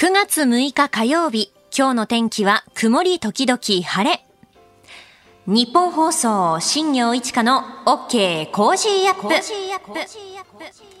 9月6日火曜日、今日の天気は曇り時々晴れ。ニッポン放送、新行市佳の OK Cozy Up。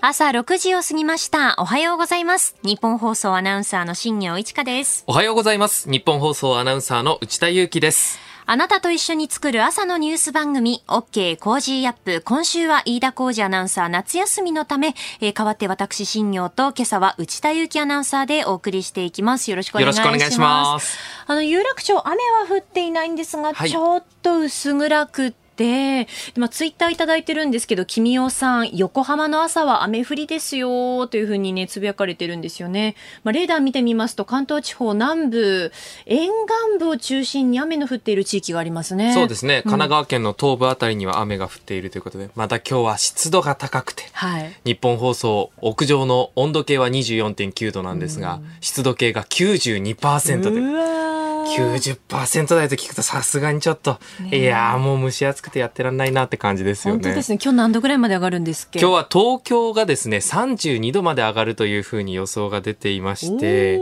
朝6時を過ぎました。おはようございます。ニッポン放送アナウンサーの新行市佳です。おはようございます。ニッポン放送アナウンサーの内田雄基です。あなたと一緒に作る朝のニュース番組、OK Cozy Up。今週は飯田浩司アナウンサー夏休みのため、えー代わって私、新行と今朝は内田雄基アナウンサーでお送りしていきます。よろしくお願いします。よろしくお願いします。あの、有楽町、雨は降っていないんですが、はいちょっと薄暗くでまあ、ツイッターいただいてるんですけど、君代さん、横浜の朝は雨降りですよ、というふうにね、つぶやかれてるんですよね。まあ、レーダー見てみますと、関東地方南部、沿岸部を中心に雨の降っている地域がありますね。そうですね。神奈川県の東部あたりには雨が降っているということで、また今日は湿度が高くて、はい。日本放送屋上の温度計は24.9度なんですが、湿度計が92%で、うわー90%台と聞くとさすがにちょっと、いやーもう蒸し暑くてやってらんないなって感じですよね。本当ですね。今日何度ぐらいまで上がるんです今日は東京がですね、32度まで上がるというふうに予想が出ていまして、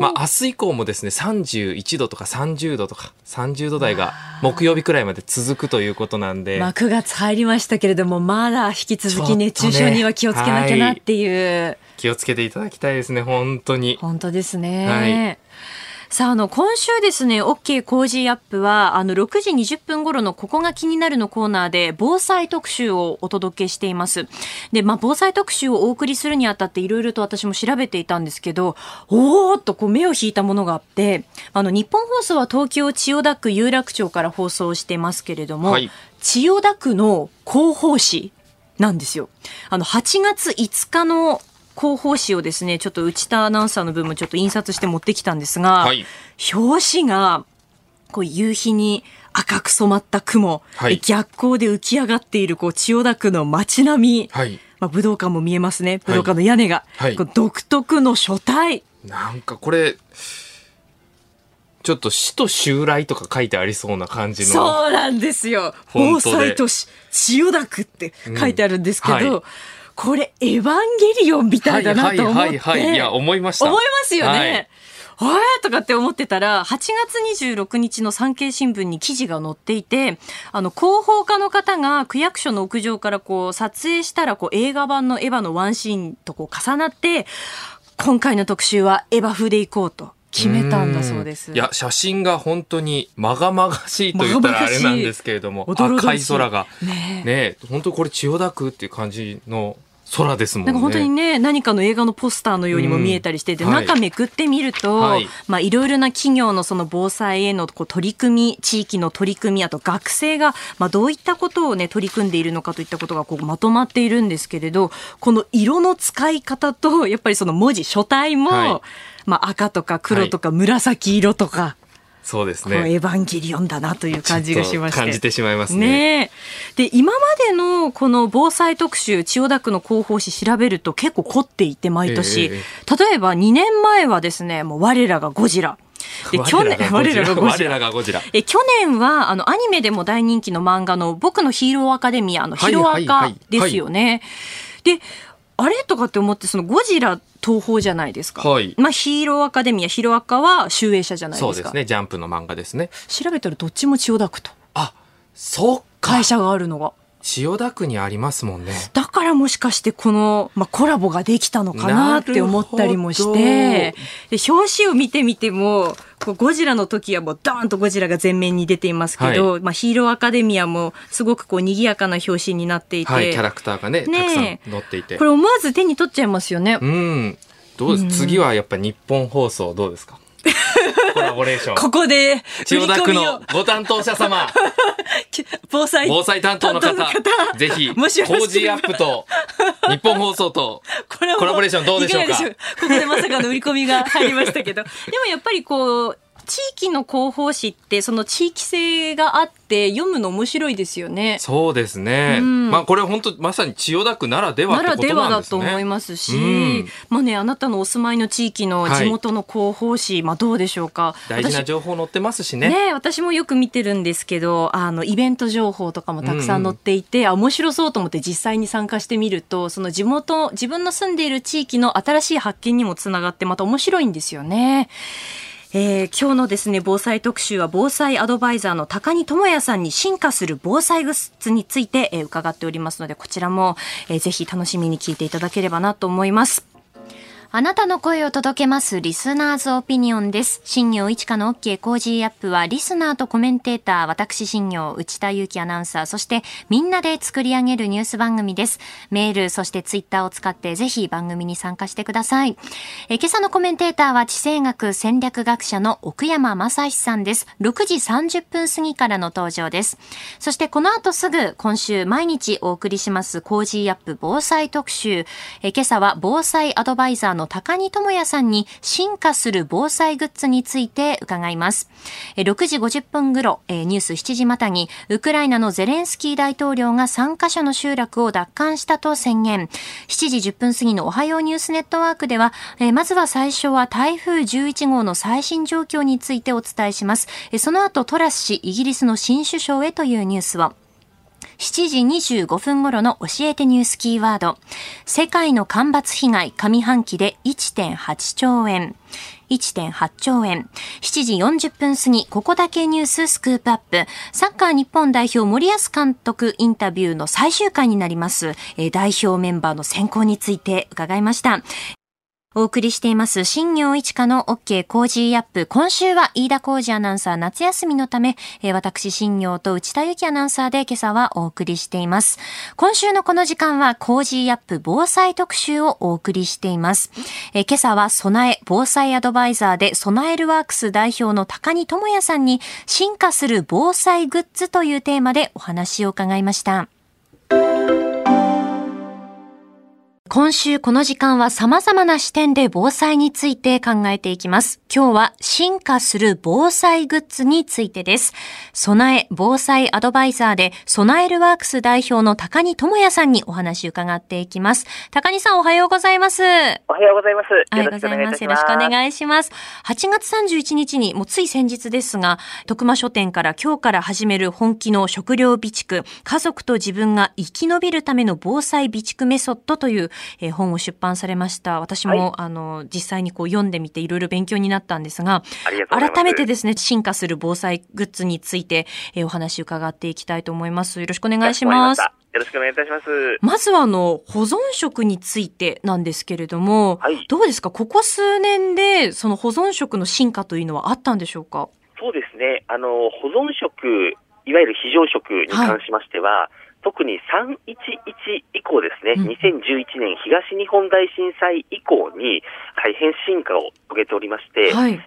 まあ明日以降もですね、31度とか30度とか30度台が木曜日くらいまで続くということなんで、まあ、9月入りましたけれども、まだ引き続き熱中症には気をつけなきゃなっていう。気をつけていただきたいですね、本当に。本当ですね。はいさあ、あの、今週ですね、OK 工事アップは、あの、6時20分頃のここが気になるのコーナーで、防災特集をお届けしています。で、まあ、防災特集をお送りするにあたって、いろいろと私も調べていたんですけど、おーっとこう目を引いたものがあって、あの、日本放送は東京千代田区有楽町から放送してますけれども、はい千代田区の広報誌なんですよ。あの、8月5日の広報誌をですね、ちょっと内田アナウンサーの分もちょっと印刷して持ってきたんですが、はい表紙が、こう夕日に赤く染まった雲、はいで逆光で浮き上がっているこう千代田区の街並み、はい。まあ、武道館も見えますね。武道館の屋根が、はい独特の書体。なんかこれ、ちょっと死と襲来とか書いてありそうな感じの。そうなんですよ。防災都市、千代田区って書いてあるんですけど、うんはいこれ、エヴァンゲリオンみたいだなと思って。はいはいはいはいいや思いました思いますよはねい。はい、とかって思ってたら、8月26日の産経新聞に記事が載っていて、あの、広報課の方が区役所の屋上からこう撮影したら、こう映画版のエヴァのワンシーンとこう重なって、今回の特集はエヴァ風でいこうと決めたんだそうです。いや、写真が本当にまがまがしいと言ったらあれなんですけれども、赤い空が。ねえ。ねえ本当にこれ千代田区っていう感じの空ですもんね。なんか本当にね、何かの映画のポスターのようにも見えたりしてて、うん。はい。中めくってみると、はい。まあいろいろな企業のその防災へのこう取り組み、地域の取り組み、あと学生が、まあどういったことをね、取り組んでいるのかといったことがこうまとまっているんですけれど、この色の使い方と、やっぱりその文字、書体も、はいまあ赤とか黒とか紫色とか、そうですこうエね。ヴァンゲリオンだなという感じがしまし感じてしまいますね。ねえ。で、今までのこの防災特集、千代田区の広報誌調べると結構凝っていて、毎年。ええ例えば2年前はですね、もう我らがゴジラ。で、去年、我らがゴジ我ラ。らがゴジラ。え去年はあのアニメでも大人気の漫画の僕のヒーローアカデミアのはいヒロアカはいはいですよね。で、あれ？とかって思ってそのゴジラ東宝じゃないですか。はいまあヒーローアカデミア、ヒロアカは集英社じゃないですか。そうですね。ジャンプの漫画ですね。調べたらどっちも千代田区とあ、そっか会。社があるのが。千代田区にありますもんね。だからもしかしてこの、まあ、コラボができたのかなって思ったりもして、で表紙を見てみても、ゴジラの時はもうドーンとゴジラが前面に出ていますけど、まあ、ヒーローアカデミアもすごくこう賑やかな表紙になっていて、はい、キャラクターがね、ねえたくさん載っていてこ。れ思わず手に取っちゃいますよね。うん。どうです？次はやっぱ日本放送どうですか？コラボレーション。ここで、千代田区のご担当者様、防災、防災担当の方ぜひ、もしよろしければ工事アップと日本放送とコラボレーションどうでしょうか？ここでまさかの売り込みが入りましたけど。でもやっぱりこう、地域の広報誌ってその地域性があって読むの面白いですよね。そうですね。うん、まあこれは本当まさに千代田区ならではね。ならではだと思いますし、うん、まあねあなたのお住まいの地域の地元の広報誌、はい、まあどうでしょうか？大事な情報載ってますしね。ね私もよく見てるんですけど、あのイベント情報とかもたくさん載っていて、うん、面白そうと思って実際に参加してみると、その地元自分の住んでいる地域の新しい発見にもつながってまた面白いんですよね。えー、今日のですね、防災特集は防災アドバイザーの高木智也さんに進化する防災グッズについて、えー、伺っておりますので、こちらも、えー、ぜひ楽しみに聞いていただければなと思います。あなたの声を届けますリスナーズオピニオンです。新業一課の OK コージーアップはリスナーとコメンテーター、私新行内田雄基アナウンサー、そしてみんなで作り上げるニュース番組です。メール、そしてツイッターを使ってぜひ番組に参加してください。え今朝のコメンテーターは地政学戦略学者の奥山真司さんです。6時30分過ぎからの登場です。そしてこの後すぐ今週毎日お送りします Cozy Up 防災特集。え今朝は防災アドバイザーの高荷智也さんに進化する防災グッズについて伺います。6時50分頃、ニュース7時またぎ、ウクライナのゼレンスキー大統領が3カ所の集落を奪還したと宣言。7時10分過ぎのおはようニュースネットワークでは、まずは最初は台風11号の最新状況についてお伝えします。その後、トラス氏、イギリスの新首相へというニュースを。7時25分頃の教えてニュースキーワード。世界の干ばつ被害上半期で1.8兆円。1.8兆円。7時40分過ぎ、ここだけニューススクープアップ。サッカー日本代表森保監督インタビューの最終回になります。代表メンバーの選考について伺いました。お送りしています、新業一課の OK 工事アップ。今週は飯田工事アナウンサー夏休みのため、えー、私新業と内田由紀アナウンサーで今朝はお送りしています。今週のこの時間は工事アップ防災特集をお送りしています。えー、今朝は備え防災アドバイザーで備えるワークス代表の高荷智也さんに進化する防災グッズというテーマでお話を伺いました。今週この時間は様々な視点で防災について考えていきます。今日は進化する防災グッズについてです。備え防災アドバイザーで備えるワークス代表の高荷智也さんにお話伺っていきます。高荷さんおはようございます。おはようございます。おはようございます。よろしくお願いします。8月31日にもうつい先日ですが、徳間書店から今日から始める本気の食料備蓄、家族と自分が生き延びるための防災備蓄メソッドというえー、本を出版されました。私も、はい、あの、実際にこう読んでみていろいろ勉強になったんですが、改めてですね、進化する防災グッズについて、えー、お話伺っていきたいと思います。よろしくお願いします。よろしくお願いいたします。まずはあの、保存食についてなんですけれども、はい、どうですか？ここ数年でその保存食の進化というのはあったんでしょうか？そうですね。あの、保存食、いわゆる非常食に関しましては、はい特に311以降ですね、うん、2011年東日本大震災以降に大変進化を遂げておりまして、はい、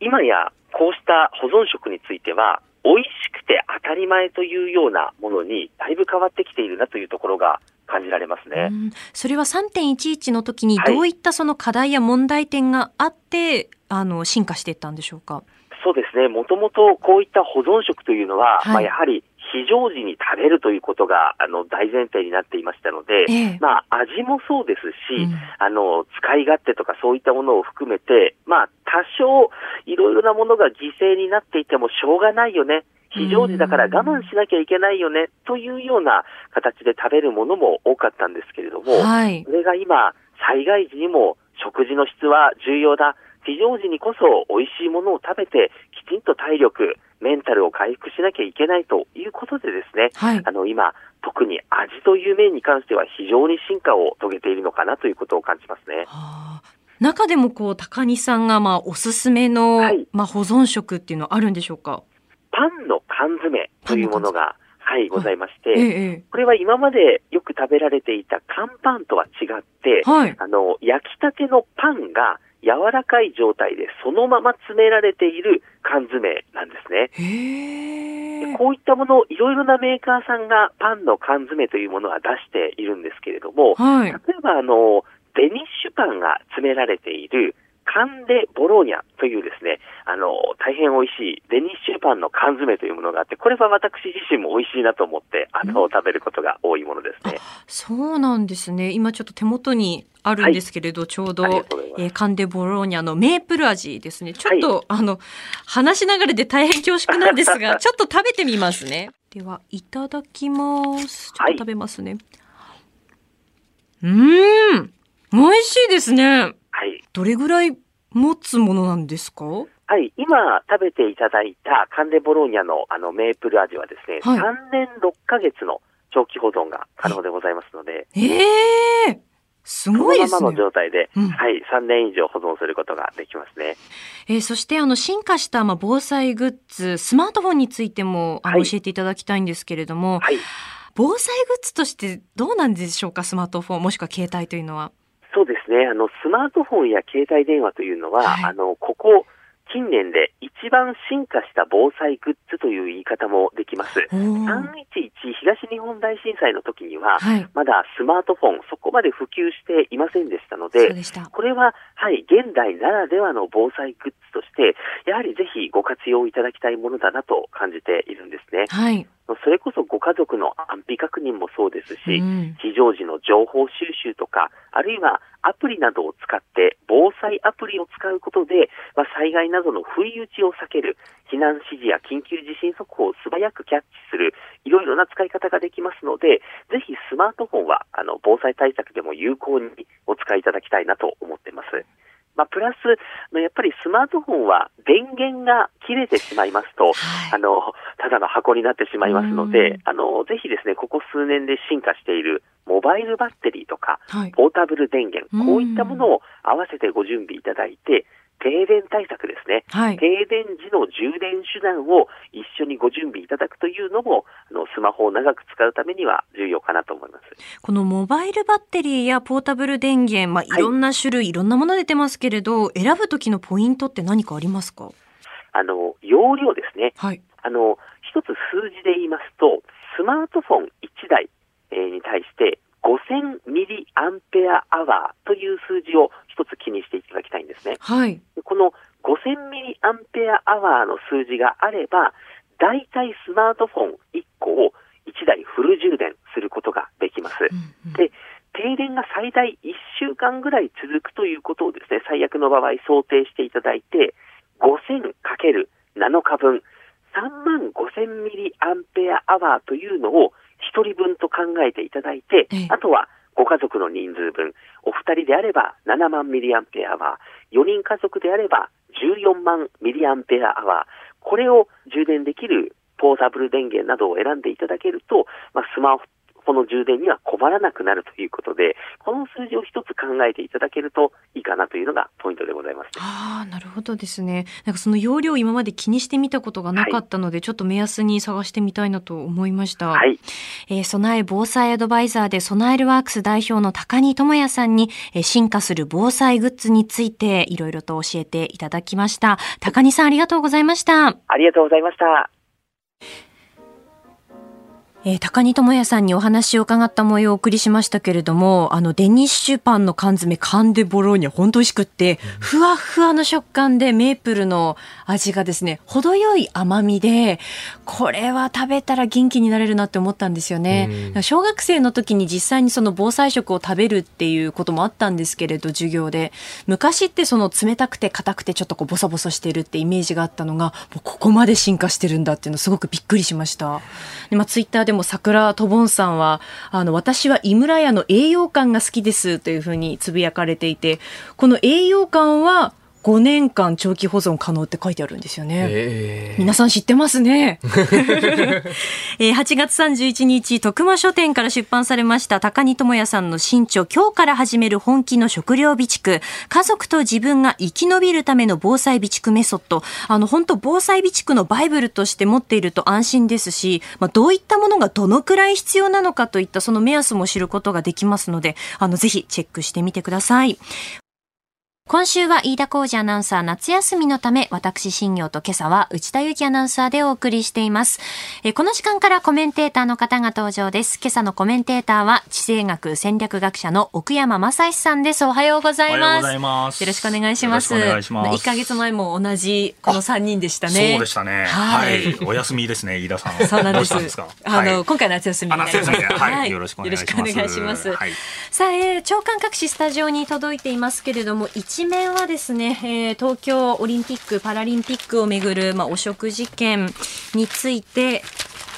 今やこうした保存食については、美味しくて当たり前というようなものにだいぶ変わってきているなというところが感じられますね。それは3.11の時にどういったその課題や問題点があって、はい、あの進化していったんでしょうか？そうですね。もともとこういった保存食というのは、はい、まあやはり非常時に食べるということが、あの、大前提になっていましたので、えまあ、味もそうですし、うん、あの、使い勝手とかそういったものを含めて、まあ、多少、いろいろなものが犠牲になっていてもしょうがないよね。非常時だから我慢しなきゃいけないよね、というような形で食べるものも多かったんですけれども、はい、それが今、災害時にも食事の質は重要だ。非常時にこそ美味しいものを食べて、きちんと体力、メンタルを回復しなきゃいけないということでですね、はい、あの今、特に味という面に関しては非常に進化を遂げているのかなということを感じますね。はあ、中でもこう高荷さんがまあおすすめの、はい、まあ保存食っていうのはあるんでしょうか？パンの缶詰というものがはい、ございまして、ええ、これは今までよく食べられていた乾パンとは違って、はい、あの、焼きたてのパンが柔らかい状態でそのまま詰められている缶詰なんですね。こういったものをいろいろなメーカーさんがパンの缶詰というものは出しているんですけれども、はい、例えばあの、デニッシュパンが詰められているカンデボローニャというですね、あの、大変美味しいデニッシュパンの缶詰というものがあって、これは私自身も美味しいなと思って、あの、食べることが多いものですね。そうなんですね。今ちょっと手元にあるんですけれど、はい、ちょうど、えー、カンデボローニャのメープル味ですね。ちょっと、はい、あの、話しながらで大変恐縮なんですが、ちょっと食べてみますね。では、いただきます。ちょっと食べますね。はい、うん。美味しいですね。はい。どれぐらい持つものなんですか？はい。今食べていただいたカンデボローニャのあのメープル味はですね、はい、3年6ヶ月の長期保存が可能でございますので。ええーすごいですね。そのままの状態で、うん、はい、3年以上保存することができますね。えー、そして、あの、進化した、まあ、防災グッズ、スマートフォンについても、あの、はい、教えていただきたいんですけれども、はい、防災グッズとしてどうなんでしょうか、スマートフォン、もしくは携帯というのは。そうですね。あの、スマートフォンや携帯電話というのは、はい、あの、ここ、近年で一番進化した防災グッズという言い方もできます。311東日本大震災の時には、はい、まだスマートフォン、そこまで普及していませんでしたので、でこれは、はい、現代ならではの防災グッズとして、やはりぜひご活用いただきたいものだなと感じているんですね。はい。それこそご家族の安否確認もそうですし、うん、非常時の情報収集とか、あるいはアプリなどを使って防災アプリを使うことで、まあ、災害などの不意打ちを避ける、避難指示や緊急地震速報を素早くキャッチする、いろいろな使い方ができますので、ぜひスマートフォンはあの防災対策でも有効にお使いいただきたいなと思っています。まあ、プラス、やっぱりスマートフォンは電源が切れてしまいますと、はい、あの、ただの箱になってしまいますので、あの、ぜひですね、ここ数年で進化しているモバイルバッテリーとか、はい、ポータブル電源、こういったものを合わせてご準備いただいて、停電対策ですね、はい、停電時の充電手段を一緒にご準備いただくというのも、あのスマホを長く使うためには重要かなと思います。このモバイルバッテリーやポータブル電源、まあ、いろんな種類、はい、いろんなもの出てますけれど、選ぶ時のポイントって何かありますか？あの、容量ですね。はい。あの、一つ数字で言いますと、スマートフォン1台、えー、に対して5000ミリアンペアアワーという数字を一つ気にしていただきたいんですね。はい。この5000ミリアンペアアワーの数字があれば、大体スマートフォン1個を1台フル充電することができます。うんうん、で、停電が最大1週間ぐらい続くということをですね、最悪の場合想定していただいて、5000×7 日分、3万5000ミリアンペアアワーというのを1人分と考えていただいて、あとはご家族の人数分、お二人であれば7万ミリアンペアアワー、4人家族であれば14万ミリアンペアアワー、これを充電できるポータブル電源などを選んでいただけると、まあ、スマホこの充電には困らなくなるということで、この数字を一つ考えていただけるといいかなというのがポイントでございます、ああ、なるほどですね。なんかその容量今まで気にしてみたことがなかったので、はい、ちょっと目安に探してみたいなと思いました。はい。えー、備え防災アドバイザーで備えるワークス代表の高荷智也さんに、えー、進化する防災グッズについていろいろと教えていただきました。高荷さんありがとうございました。ありがとうございました。えー、高荷智也さんにお話を伺った模様をお送りしましたけれども、あの、デニッシュパンの缶詰、カンデボローニャ、本当美味しくって、ふわふわの食感でメープルの味がですね、程よい甘みで、これは食べたら元気になれるなって思ったんですよね。小学生の時に実際にその防災食を食べるっていうこともあったんですけれど、授業で。昔ってその冷たくて硬くてちょっとこうボサボサしてるってイメージがあったのが、もうここまで進化してるんだっていうのすごくびっくりしました。でまあ、ツイッターででも桜とぼんさんは、あの、私は井村屋の栄養感が好きですというふうにつぶやかれていて、この栄養感は5年間長期保存可能って書いてあるんですよね。えー、皆さん知ってますね。えー、8月31日、徳間書店から出版されました高荷智也さんの新著、今日から始める本気の食料備蓄、家族と自分が生き延びるための防災備蓄メソッド。あの、本当防災備蓄のバイブルとして持っていると安心ですし、まあ、どういったものがどのくらい必要なのかといったその目安も知ることができますので、あの、ぜひチェックしてみてください。今週は飯田浩二アナウンサー夏休みのため、私新業と今朝は内田由紀アナウンサーでお送りしています。えこの時間からコメンテーターの方が登場です。今朝のコメンテーターは地政学戦略学者の奥山正史さんです。おはようございます。ますよろしくお願いします。お願いします。1ヶ月前も同じこの3人でしたね。そうでしたね。はい。はい、お休みですね、飯田さん。そうなんです。ですあの、はい、今回夏休み夏休みはい。よろしくお願いします。よろしくお願いします。はい、さあ、えー、長官各紙スタジオに届いていますけれども、一面はですね、ね、えー、東京オリンピック・パラリンピックをめぐる、まあ、汚職事件について、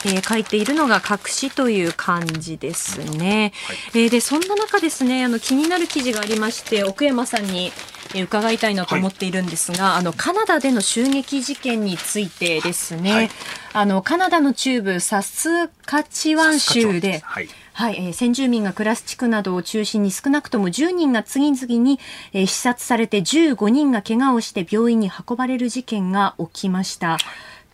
えー、書いているのが隠しという感じですね。はい、えー、でそんな中ですねあの気になる記事がありまして奥山さんに伺いたいなと思っているんですが、はい、あのカナダでの襲撃事件についてですね、はい、あのカナダの中部サスカチワン州で、はいはい、えー、先住民が暮らす地区などを中心に少なくとも10人が次々に、えー、視察されて15人が怪我をして病院に運ばれる事件が起きました。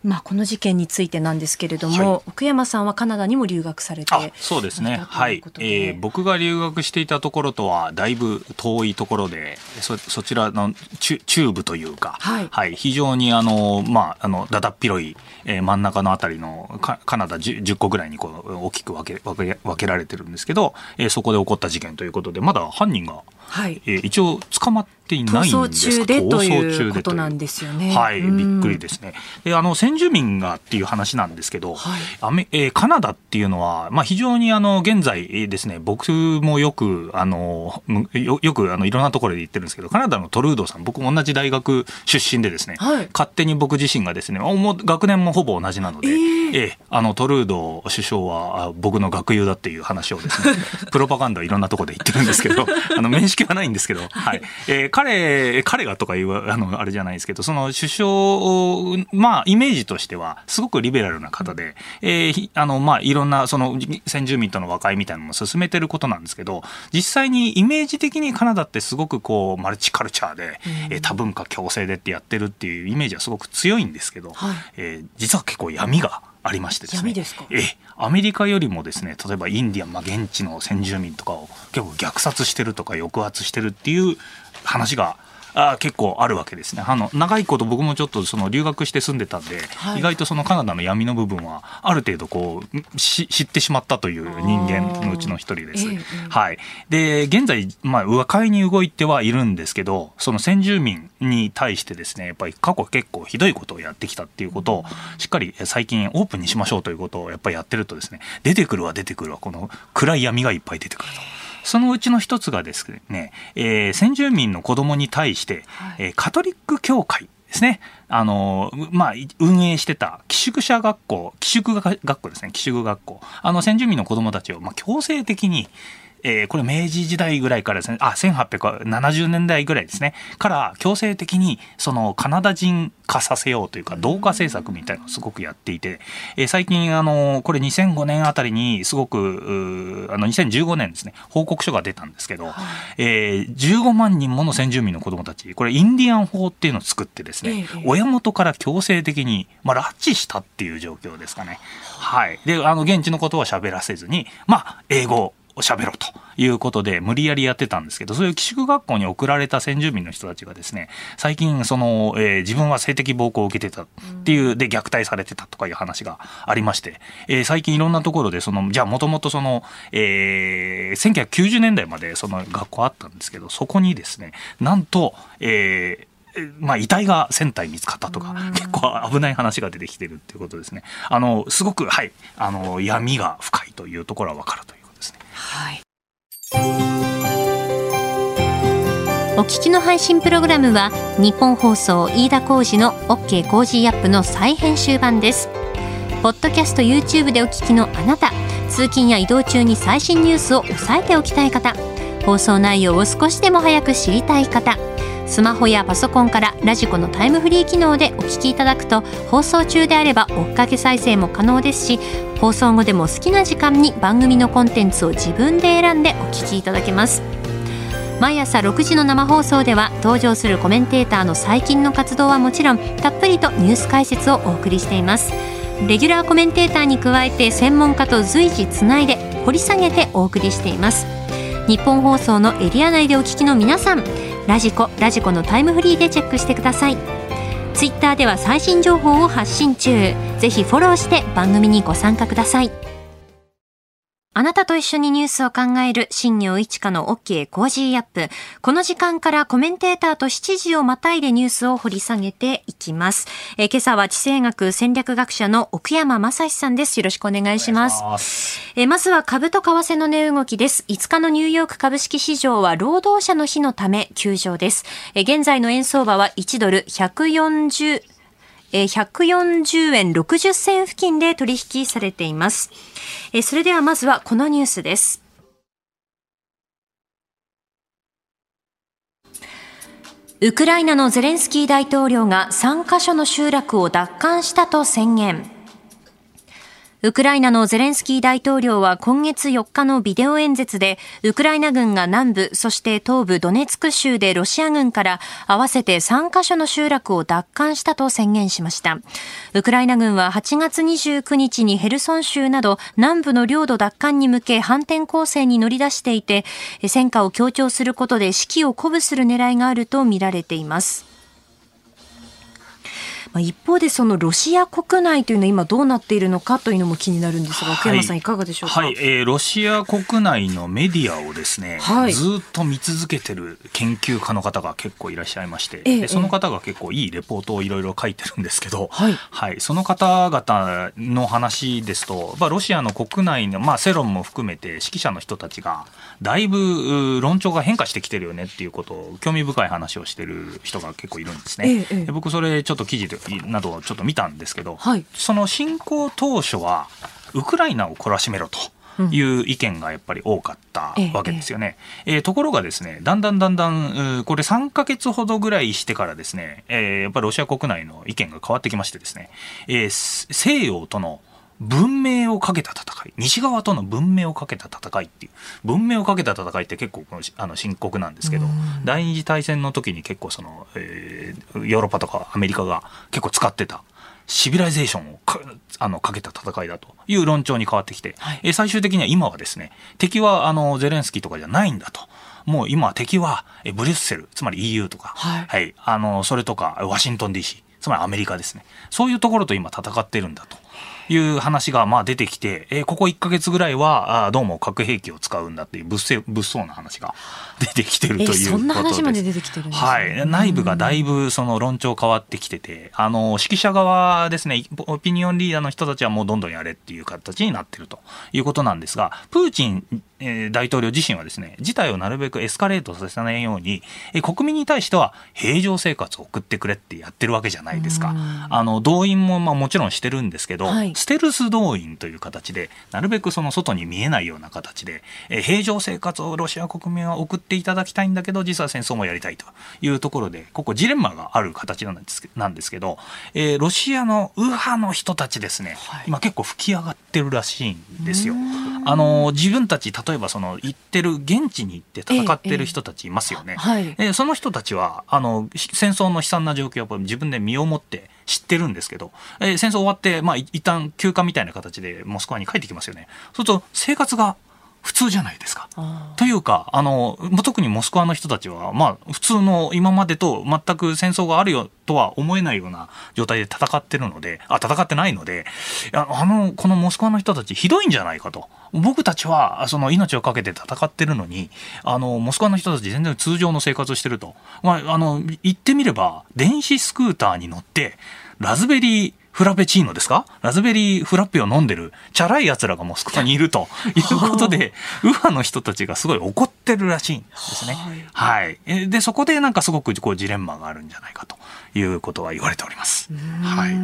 まあ、この事件についてなんですけれども、はい、奥山さんはカナダにも留学されてそうですね。はい、えー、僕が留学していたところとはだいぶ遠いところでそそちらの中部というか、はい、はい、非常にあの、まあ、あのだだっ広い、えー、真ん中のあたりのカナダ 10, 10, 個ぐらいにこう大きく分け分け分けられてるんですけど、えー、そこで起こった事件ということでまだ犯人が、はい。えー、一応捕まってていないんです逃走中でということなんですよね。はい、びっくりですね。で、あの先住民がっていう話なんですけど、はい、アメえー、カナダっていうのはまあ非常にあの現在ですね、僕もよくあのよよくあのいろんなところで言ってるんですけど、カナダのトルードさん、僕も同じ大学出身でですね、はい、勝手に僕自身がですね、もう学年もほぼ同じなので、えー、えー、あのトルード首相は僕の学友だっていう話をですね、プロパガンダいろんなところで言ってるんですけど、あの面識はないんですけど、はい、えー、彼、彼がとかいう、あの、あれじゃないですけど、その首相、まあ、イメージとしては、すごくリベラルな方で、えー、あの、まあ、いろんな、その、先住民との和解みたいなのも進めてることなんですけど、実際にイメージ的にカナダってすごくこう、マルチカルチャーで、えー、多文化共生でってやってるっていうイメージはすごく強いんですけど、はい、えー、実は結構闇が、ありましてですね。えアメリカよりもですね、例えばインディアン、まあ、現地の先住民とかを結構虐殺してるとか抑圧してるっていう話があ結構あるわけですねあの長いこと僕もちょっとその留学して住んでたんで、はい、意外とそのカナダの闇の部分はある程度こう知ってしまったという人間のうちの一人です。はい、で現在、まあ、和解に動いてはいるんですけどその先住民に対してですねやっぱり過去結構ひどいことをやってきたっていうことをしっかり最近オープンにしましょうということをやっぱりやってるとですね出てくるは出てくるはこの暗い闇がいっぱい出てくると。そのうちの一つがですね、えー、先住民の子供に対して、はい、えー、カトリック教会ですね。あの、まあ、運営してた寄宿舎学校、寄宿学校ですね、寄宿学校。あの、先住民の子供たちを、まあ、強制的に、えー、これ明治時代ぐらいからですね、あ、1870年代ぐらいですね、から強制的にそのカナダ人化させようというか、同化政策みたいなのをすごくやっていて、えー、最近、あの、これ2005年あたりにすごく、あの、2015年ですね、報告書が出たんですけど、えー、15万人もの先住民の子供たち、これインディアン法っていうのを作ってですね、親元から強制的に、まあ、拉致したっていう状況ですかね。はい。で、あの、現地のことは喋らせずに、まあ、英語、喋ろうということで無理やりやってたんですけどそういう寄宿学校に送られた先住民の人たちがですね最近その、えー、自分は性的暴行を受けてたっていうで虐待されてたとかいう話がありまして、えー、最近いろんなところでそのじゃあもともとその、えー、1990年代までその学校あったんですけどそこにですねなんと、えーまあ、遺体が1000体見つかったとか、結構危ない話が出てきてるっていうことですね。あの、すごく、はい、あの、闇が深いというところはわかるという。はい、お聞きの配信プログラムはニッポン放送飯田浩司の OK Cozy Up の再編集版です。ポッドキャスト YouTube でお聞きのあなた通勤や移動中に最新ニュースを押さえておきたい方放送内容を少しでも早く知りたい方スマホやパソコンから radiko のタイムフリー機能でお聞きいただくと放送中であれば追っかけ再生も可能ですし放送後でも好きな時間に番組のコンテンツを自分で選んでお聞きいただけます。毎朝6時の生放送では登場するコメンテーターの最近の活動はもちろんたっぷりとニュース解説をお送りしています。レギュラーコメンテーターに加えて専門家と随時つないで掘り下げてお送りしています。日本放送のエリア内でお聞きの皆さんradiko radiko のタイムフリーでチェックしてください。ツイッターでは最新情報を発信中。ぜひフォローして番組にご参加ください。あなたと一緒にニュースを考える新業一華の OK コージーアップ。この時間からコメンテーターと7時をまたいでニュースを掘り下げていきます。え今朝は地政学戦略学者の奥山真司さんです。よろしくお願いします。ますえまずは株と為替の値動きです。5日のニューヨーク株式市場は労働者の日のため休場です。え現在の円相場は1ドル140、え140円60銭付近で取引されています。えそれではまずはこのニュースです。ウクライナのゼレンスキー大統領が3カ所の集落を奪還したと宣言。ウクライナのゼレンスキー大統領は今月4日のビデオ演説で、ウクライナ軍が南部、そして東部ドネツク州でロシア軍から合わせて3カ所の集落を奪還したと宣言しました。ウクライナ軍は8月29日にヘルソン州など南部の領土奪還に向け反転攻勢に乗り出していて、戦果を強調することで士気を鼓舞する狙いがあるとみられています。まあ、一方でそのロシア国内というのは今どうなっているのかというのも気になるんですが、奥山さんいかがでしょうか、はい。えー、ロシア国内のメディアをですね、はい、ずっと見続けてる研究家の方が結構いらっしゃいまして、えー、その方が結構いいレポートをいろいろ書いてるんですけど、はい、はい、その方々の話ですと、まあ、ロシアの国内の、まあ、世論も含めて指揮者の人たちがだいぶ論調が変化してきてるよねっていうことを興味深い話をしてる人が結構いるんですね。えー、僕それちょっと記事でなどをちょっと見たんですけど、はい、その侵攻当初はウクライナを懲らしめろと。いう意見がやっぱり多かったわけですよね。ええー、ところがですね、だんだんだんだん、これ3か月ほどぐらいしてからですね、えー、やっぱりロシア国内の意見が変わってきましてですね、えー、西洋との文明をかけた戦い。西側との文明をかけた戦いっていう。文明をかけた戦いって結構あの深刻なんですけど第二次大戦の時に結構その、えー、ヨーロッパとかアメリカが結構使ってた。 civilization をかあのかけた戦いだという論調に変わってきて、はい、え最終的には今はですね敵はあのゼレンスキーとかじゃないんだと。もう今敵はブリュッセルつまり EU とか、はい、はい、あのそれとかワシントン DC つまりアメリカですね。そういうところと今戦ってるんだと。いう話がまあ出てきて、えー、ここ1か月ぐらいはあどうも核兵器を使うんだっていう物騒物騒な話が 出てきてるということでそんな話まで出てきてるんです、ね、はい、内部がだいぶその論調変わってきててあの指揮者側ですねオピニオンリーダーの人たちはもうどんどんやれっていう形になってるということなんですがプーチン大統領自身はですね事態をなるべくエスカレートさせないように国民に対しては平常生活を送ってくれってやってるわけじゃないですか。あの動員もまあもちろんしてるんですけど、はい、ステルス動員という形でなるべくその外に見えないような形で平常生活をロシア国民は送っていただきたいんだけど実は戦争もやりたいというところでここジレンマがある形なんですなんですけど、えー、ロシアの右派の人たちですね、はい、今結構吹き上がってるらしいんですよ。あの自分たち例えばその行ってる現地に行って戦ってる人たちいますよね。ええはい、えその人たちはあの戦争の悲惨な状況を自分で身をもって知ってるんですけど、えー、戦争終わって、まあ、一旦休暇みたいな形でモスクワに帰ってきますよね。そうすると生活が普通じゃないですか。というか、あの、特にモスクワの人たちは、まあ、普通の今までと全く戦争があるよとは思えないような状態で戦ってるので、あ、戦ってないので、あの、このモスクワの人たちひどいんじゃないかと。僕たちは、その命を懸けて戦ってるのに、あの、モスクワの人たち全然通常の生活をしてると。まあ、あの、言ってみれば、電子スクーターに乗って、ラズベリーフラペチーノですか？ラズベリーフラッペを飲んでる、チャラい奴らがモスクワにいるということで、右派の人たちがすごい怒ってるらしいんですね。はい。で、そこでなんかすごくこうジレンマがあるんじゃないかと。いうことは言われております。はい。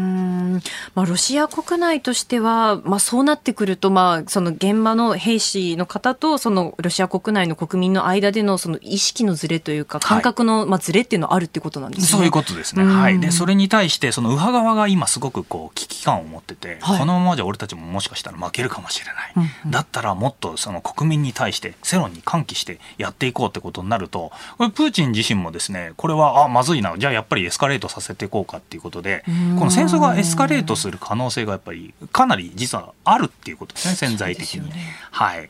まあロシア国内としては、まあそうなってくると、まあその現場の兵士の方とそのロシア国内の国民の間でのその意識のズレというか感覚のまあズレっていうのはあるってことなんですね。そういうことですね。はい。でそれに対してその右派側が今すごくこう危機感を持ってて、はい、このままじゃ俺たちももしかしたら負けるかもしれない。うんうん、だったらもっとその国民に対して世論に喚起してやっていこうってことになると、これプーチン自身もですね、これはあまずいな、じゃあやっぱりエスカレートさせていこうかっていうことでこの戦争がエスカレートする可能性がやっぱりかなり実はあるっていうことですね。潜在的に。はい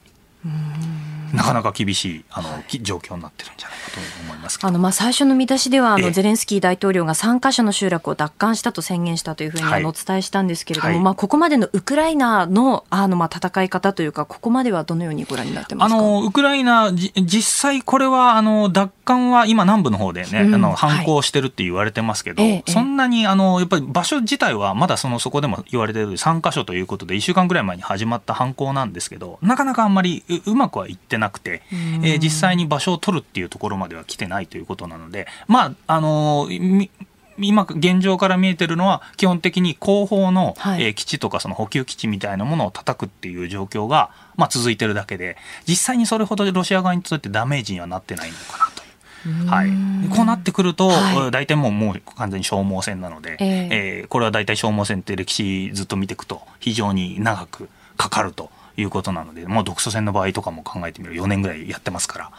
なかなか厳しいあの、はい、状況になってるんじゃないかと思いますあのまあ最初の見出しではあのゼレンスキー大統領が3か所の集落を奪還したと宣言したというふうにあのお伝えしたんですけれども、はい、まあここまでのウクライナのあのまあ戦い方というかここまではどのようにご覧になってますか？あのウクライナ実際これはあの奪還は今南部の方でね、うん、あの反抗してるって言われてますけど、はい、そんなにあのやっぱり場所自体はまだそのそこでも言われてる3か所ということで1週間ぐらい前に始まった反抗なんですけどなかなかあんまりうまくはいってなくて。うん。えー、実際に場所を取るっていうところまでは来てないということなので、まあ、あのー、今現状から見えてるのは基本的に後方の、はい、えー、基地とかその補給基地みたいなものを叩くっていう状況が、まあ、続いてるだけで実際にそれほどロシア側にとってダメージにはなってないのかなと。はい、こうなってくると、はい、大体もうもう完全に消耗戦なので、えー、えー、これは大体消耗戦って歴史ずっと見ていくと非常に長くかかるということなので、もう独ソ戦の場合とかも考えてみる。4年ぐらいやってますか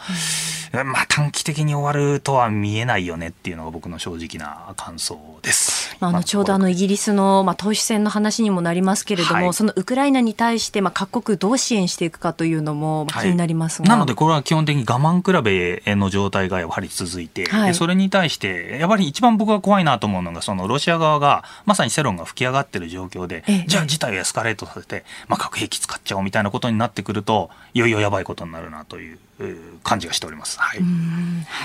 ら、まあ短期的に終わるとは見えないよねっていうのが僕の正直な感想です。まあ、あのちょうどあのイギリスの、まあ、党首選の話にもなりますけれども、はい、そのウクライナに対して、まあ、各国どう支援していくかというのも気になりますが、はい、なのでこれは基本的に我慢比べの状態がやはり続いて、はい、それに対してやっぱり一番僕が怖いなと思うのがそのロシア側がまさに世論が吹き上がっている状況で、じゃあ事態をエスカレートさせて、まあ、核兵器使っちゃおうみたいなことになってくるといよいよやばいことになるなという感じがしております。はい、は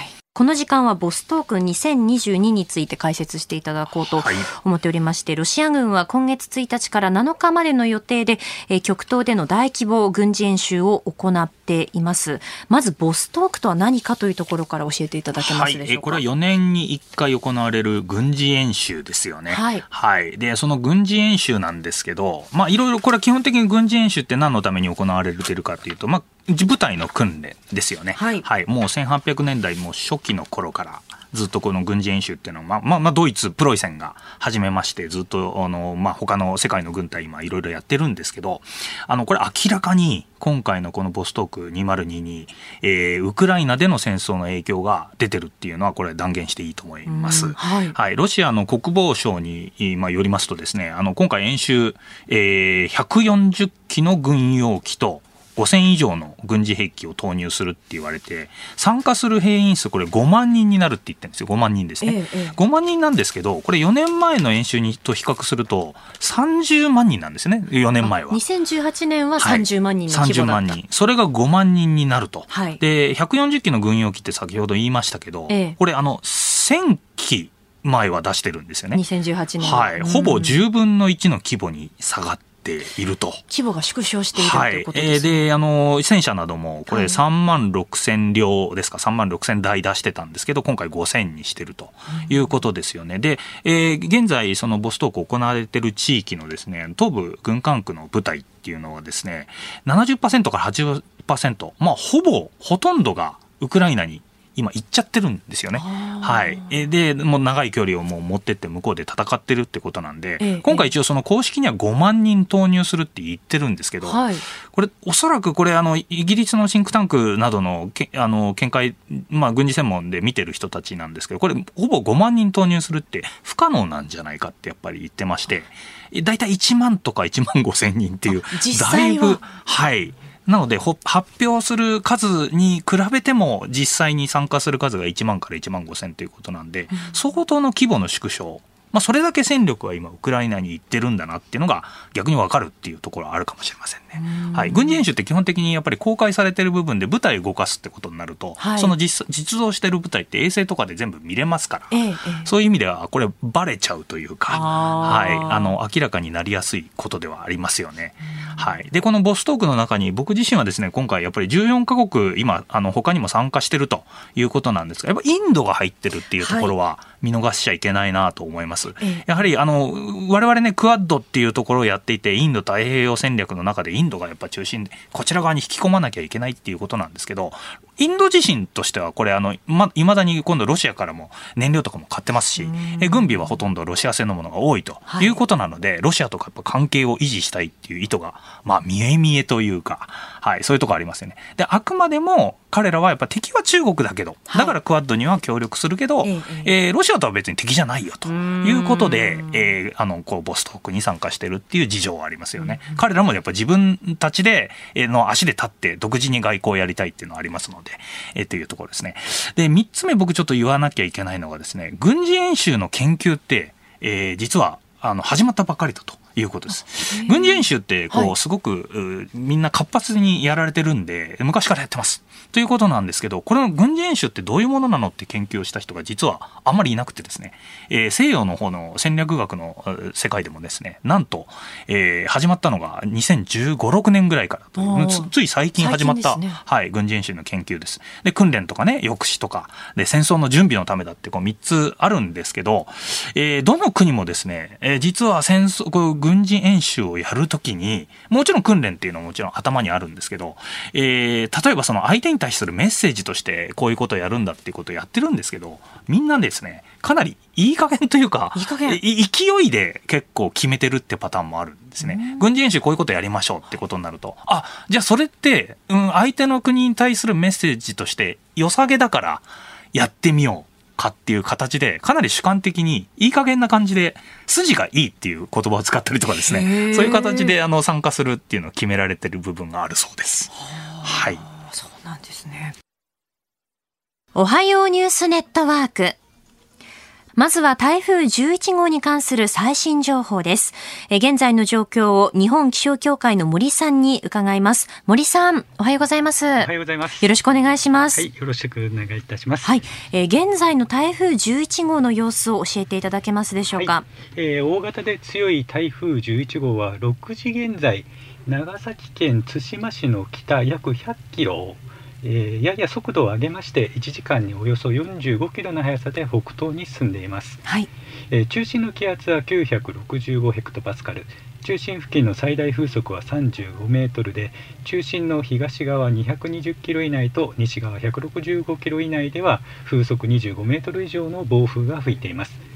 い。この時間はボストーク2022について解説していただこうと思っておりまして、はい、ロシア軍は今月1日から7日までの予定で、えー、極東での大規模軍事演習を行っています。まずボストークとは何かというところから教えていただけますでしょうか？はい、これは4年に1回行われる軍事演習ですよね。はい。はい。で、その軍事演習なんですけど、まあいろいろこれは基本的に軍事演習って何のために行われてるかというと、まあ部隊の訓練ですよね、はい、はい、もう1800年代も初期の頃からずっとこの軍事演習っていうのは、まあまあ、まあドイツプロイセンが始めましてずっとあの、まあ、他の世界の軍隊今いろいろやってるんですけどあのこれ明らかに今回のこのボストーク2022、えー、ウクライナでの戦争の影響が出てるっていうのはこれ断言していいと思います。はい、はい、ロシアの国防省に、まあ、よりますとですねあの今回演習、えー、140機の軍用機と5000以上の軍事兵器を投入するって言われて参加する兵員数これ5万人になるって言ってるんですよ。5万人ですね、ええ、5万人なんですけどこれ4年前の演習にと比較すると30万人なんですね。4年前は。2018年は30万人の規模だった、はい、30万人。それが5万人になると、はい、で140機の軍用機って先ほど言いましたけど、え、これあの1000機前は出してるんですよね。2018年。はい、ほぼ10分の1の規模に下がってていると。規模が縮小している、はい、ということです、ね、で、あの、戦車なども、これ3万6千両ですか、3万6千台出してたんですけど、今回5千にしてるとい。うことですよね。で、えー、現在、そのボストーク行われてる地域のですね、東部軍管区の部隊っていうのはですね、70%から80%、まあ、ほぼ、ほとんどがウクライナに今行っちゃってるんですよね。はい。で、もう長い距離をもう持ってって向こうで戦ってるってことなんで、ええ、今回一応その公式には5万人投入するって言ってるんですけど、はい、これおそらくこれあの、イギリスのシンクタンクなどのけあの見解、まあ軍事専門で見てる人たちなんですけど、これほぼ5万人投入するって不可能なんじゃないかってやっぱり言ってまして、大体1万とか1万5千人っていう、だいぶ、はい。なので、発表する数に比べても、実際に参加する数が1万から1万5千ということなんで、相当の規模の縮小まあ、それだけ戦力は今、ウクライナに行ってるんだなっていうのが逆に分かるっていうところはあるかもしれませんね。はい、軍事演習って基本的にやっぱり公開されてる部分で部隊を動かすってことになると、はい、その実実動してる部隊って衛星とかで全部見れますから、ええ、そういう意味ではこれバレちゃうというか、はい、あの明らかになりやすいことではありますよね。はい、でこのボストークの中に僕自身はですね今回やっぱり14カ国今あの他にも参加してるということなんですがやっぱインドが入ってるっていうところは見逃しちゃいけないなと思います。やはり、あの、我々ね、クアッドっていうところをやっていて、インド太平洋戦略の中でインドがやっぱ中心で、こちら側に引き込まなきゃいけないっていうことなんですけど、インド自身としては、これ、あの、ま、未だに今度ロシアからも燃料とかも買ってますし、え軍備はほとんどロシア製のものが多いとい。うことなので、はい、ロシアとかやっぱ関係を維持したいっていう意図が、まあ、見え見えというか、はい、そういうとこありますよね。で、あくまでも彼らはやっぱ敵は中国だけど、だからクアッドには協力するけど、はい、えー、ロシアとは別に敵じゃないよということで、えー、あの、こう、ボストークに参加してるっていう事情はありますよね。彼らもやっぱ自分たちで、えー、の足で立って独自に外交をやりたいっていうのはありますので、でえー、っていうところですね。で、三つ目僕ちょっと言わなきゃいけないのがですね、軍事演習の研究って、えー、実は、あの、始まったばかりだと。いうことです。軍事演習って、こう、すごく、みんな活発にやられてるんで、昔からやってます。ということなんですけど、これの軍事演習ってどういうものなのって研究をした人が実はあんまりいなくてですね、えー、西洋の方の戦略学の世界でもですね、なんと、えー、始まったのが2015、6年ぐらいからとつ、つい最近始まった、ね、はい、軍事演習の研究です。で、訓練とかね、抑止とか、で、戦争の準備のためだってこう3つあるんですけど、えー、どの国もですね、えー、実は戦争、こう軍事演習をやるときに、もちろん訓練っていうのはもちろん頭にあるんですけど、えー、例えばその相手に対するメッセージとしてこういうことをやるんだっていうことをやってるんですけどみんなですねかなりいい加減というか勢いで結構決めてるってパターンもあるんですね。軍事演習こういうことやりましょうってことになるとあじゃあそれって、うん、相手の国に対するメッセージとして良さげだからやってみよう。かっていう形で、かなり主観的にいい加減な感じで、筋がいいっていう言葉を使ったりとかですね、そういう形であの参加するっていうのを決められてる部分があるそうです。はい。なんですね。おはようニュースネットワーク。まずは台風11号に関する最新情報です。え現在の状況を日本気象協会の森さんに伺います。森さん、おはようございます。おはようございます。よろしくお願いします。はい、よろしくお願いいたします。はい、え現在の台風11号の様子を教えていただけますでしょうか？はい、えー、大型で強い台風11号は6時現在、長崎県対馬市の北約100キロえー、やや速度を上げまして1時間におよそ45キロの速さで北東に進んでいます、はい。えー、中心の気圧は965ヘクトパスカル。中心付近の最大風速は35メートルで中心の東側220キロ以内と西側165キロ以内では風速25メートル以上の暴風が吹いています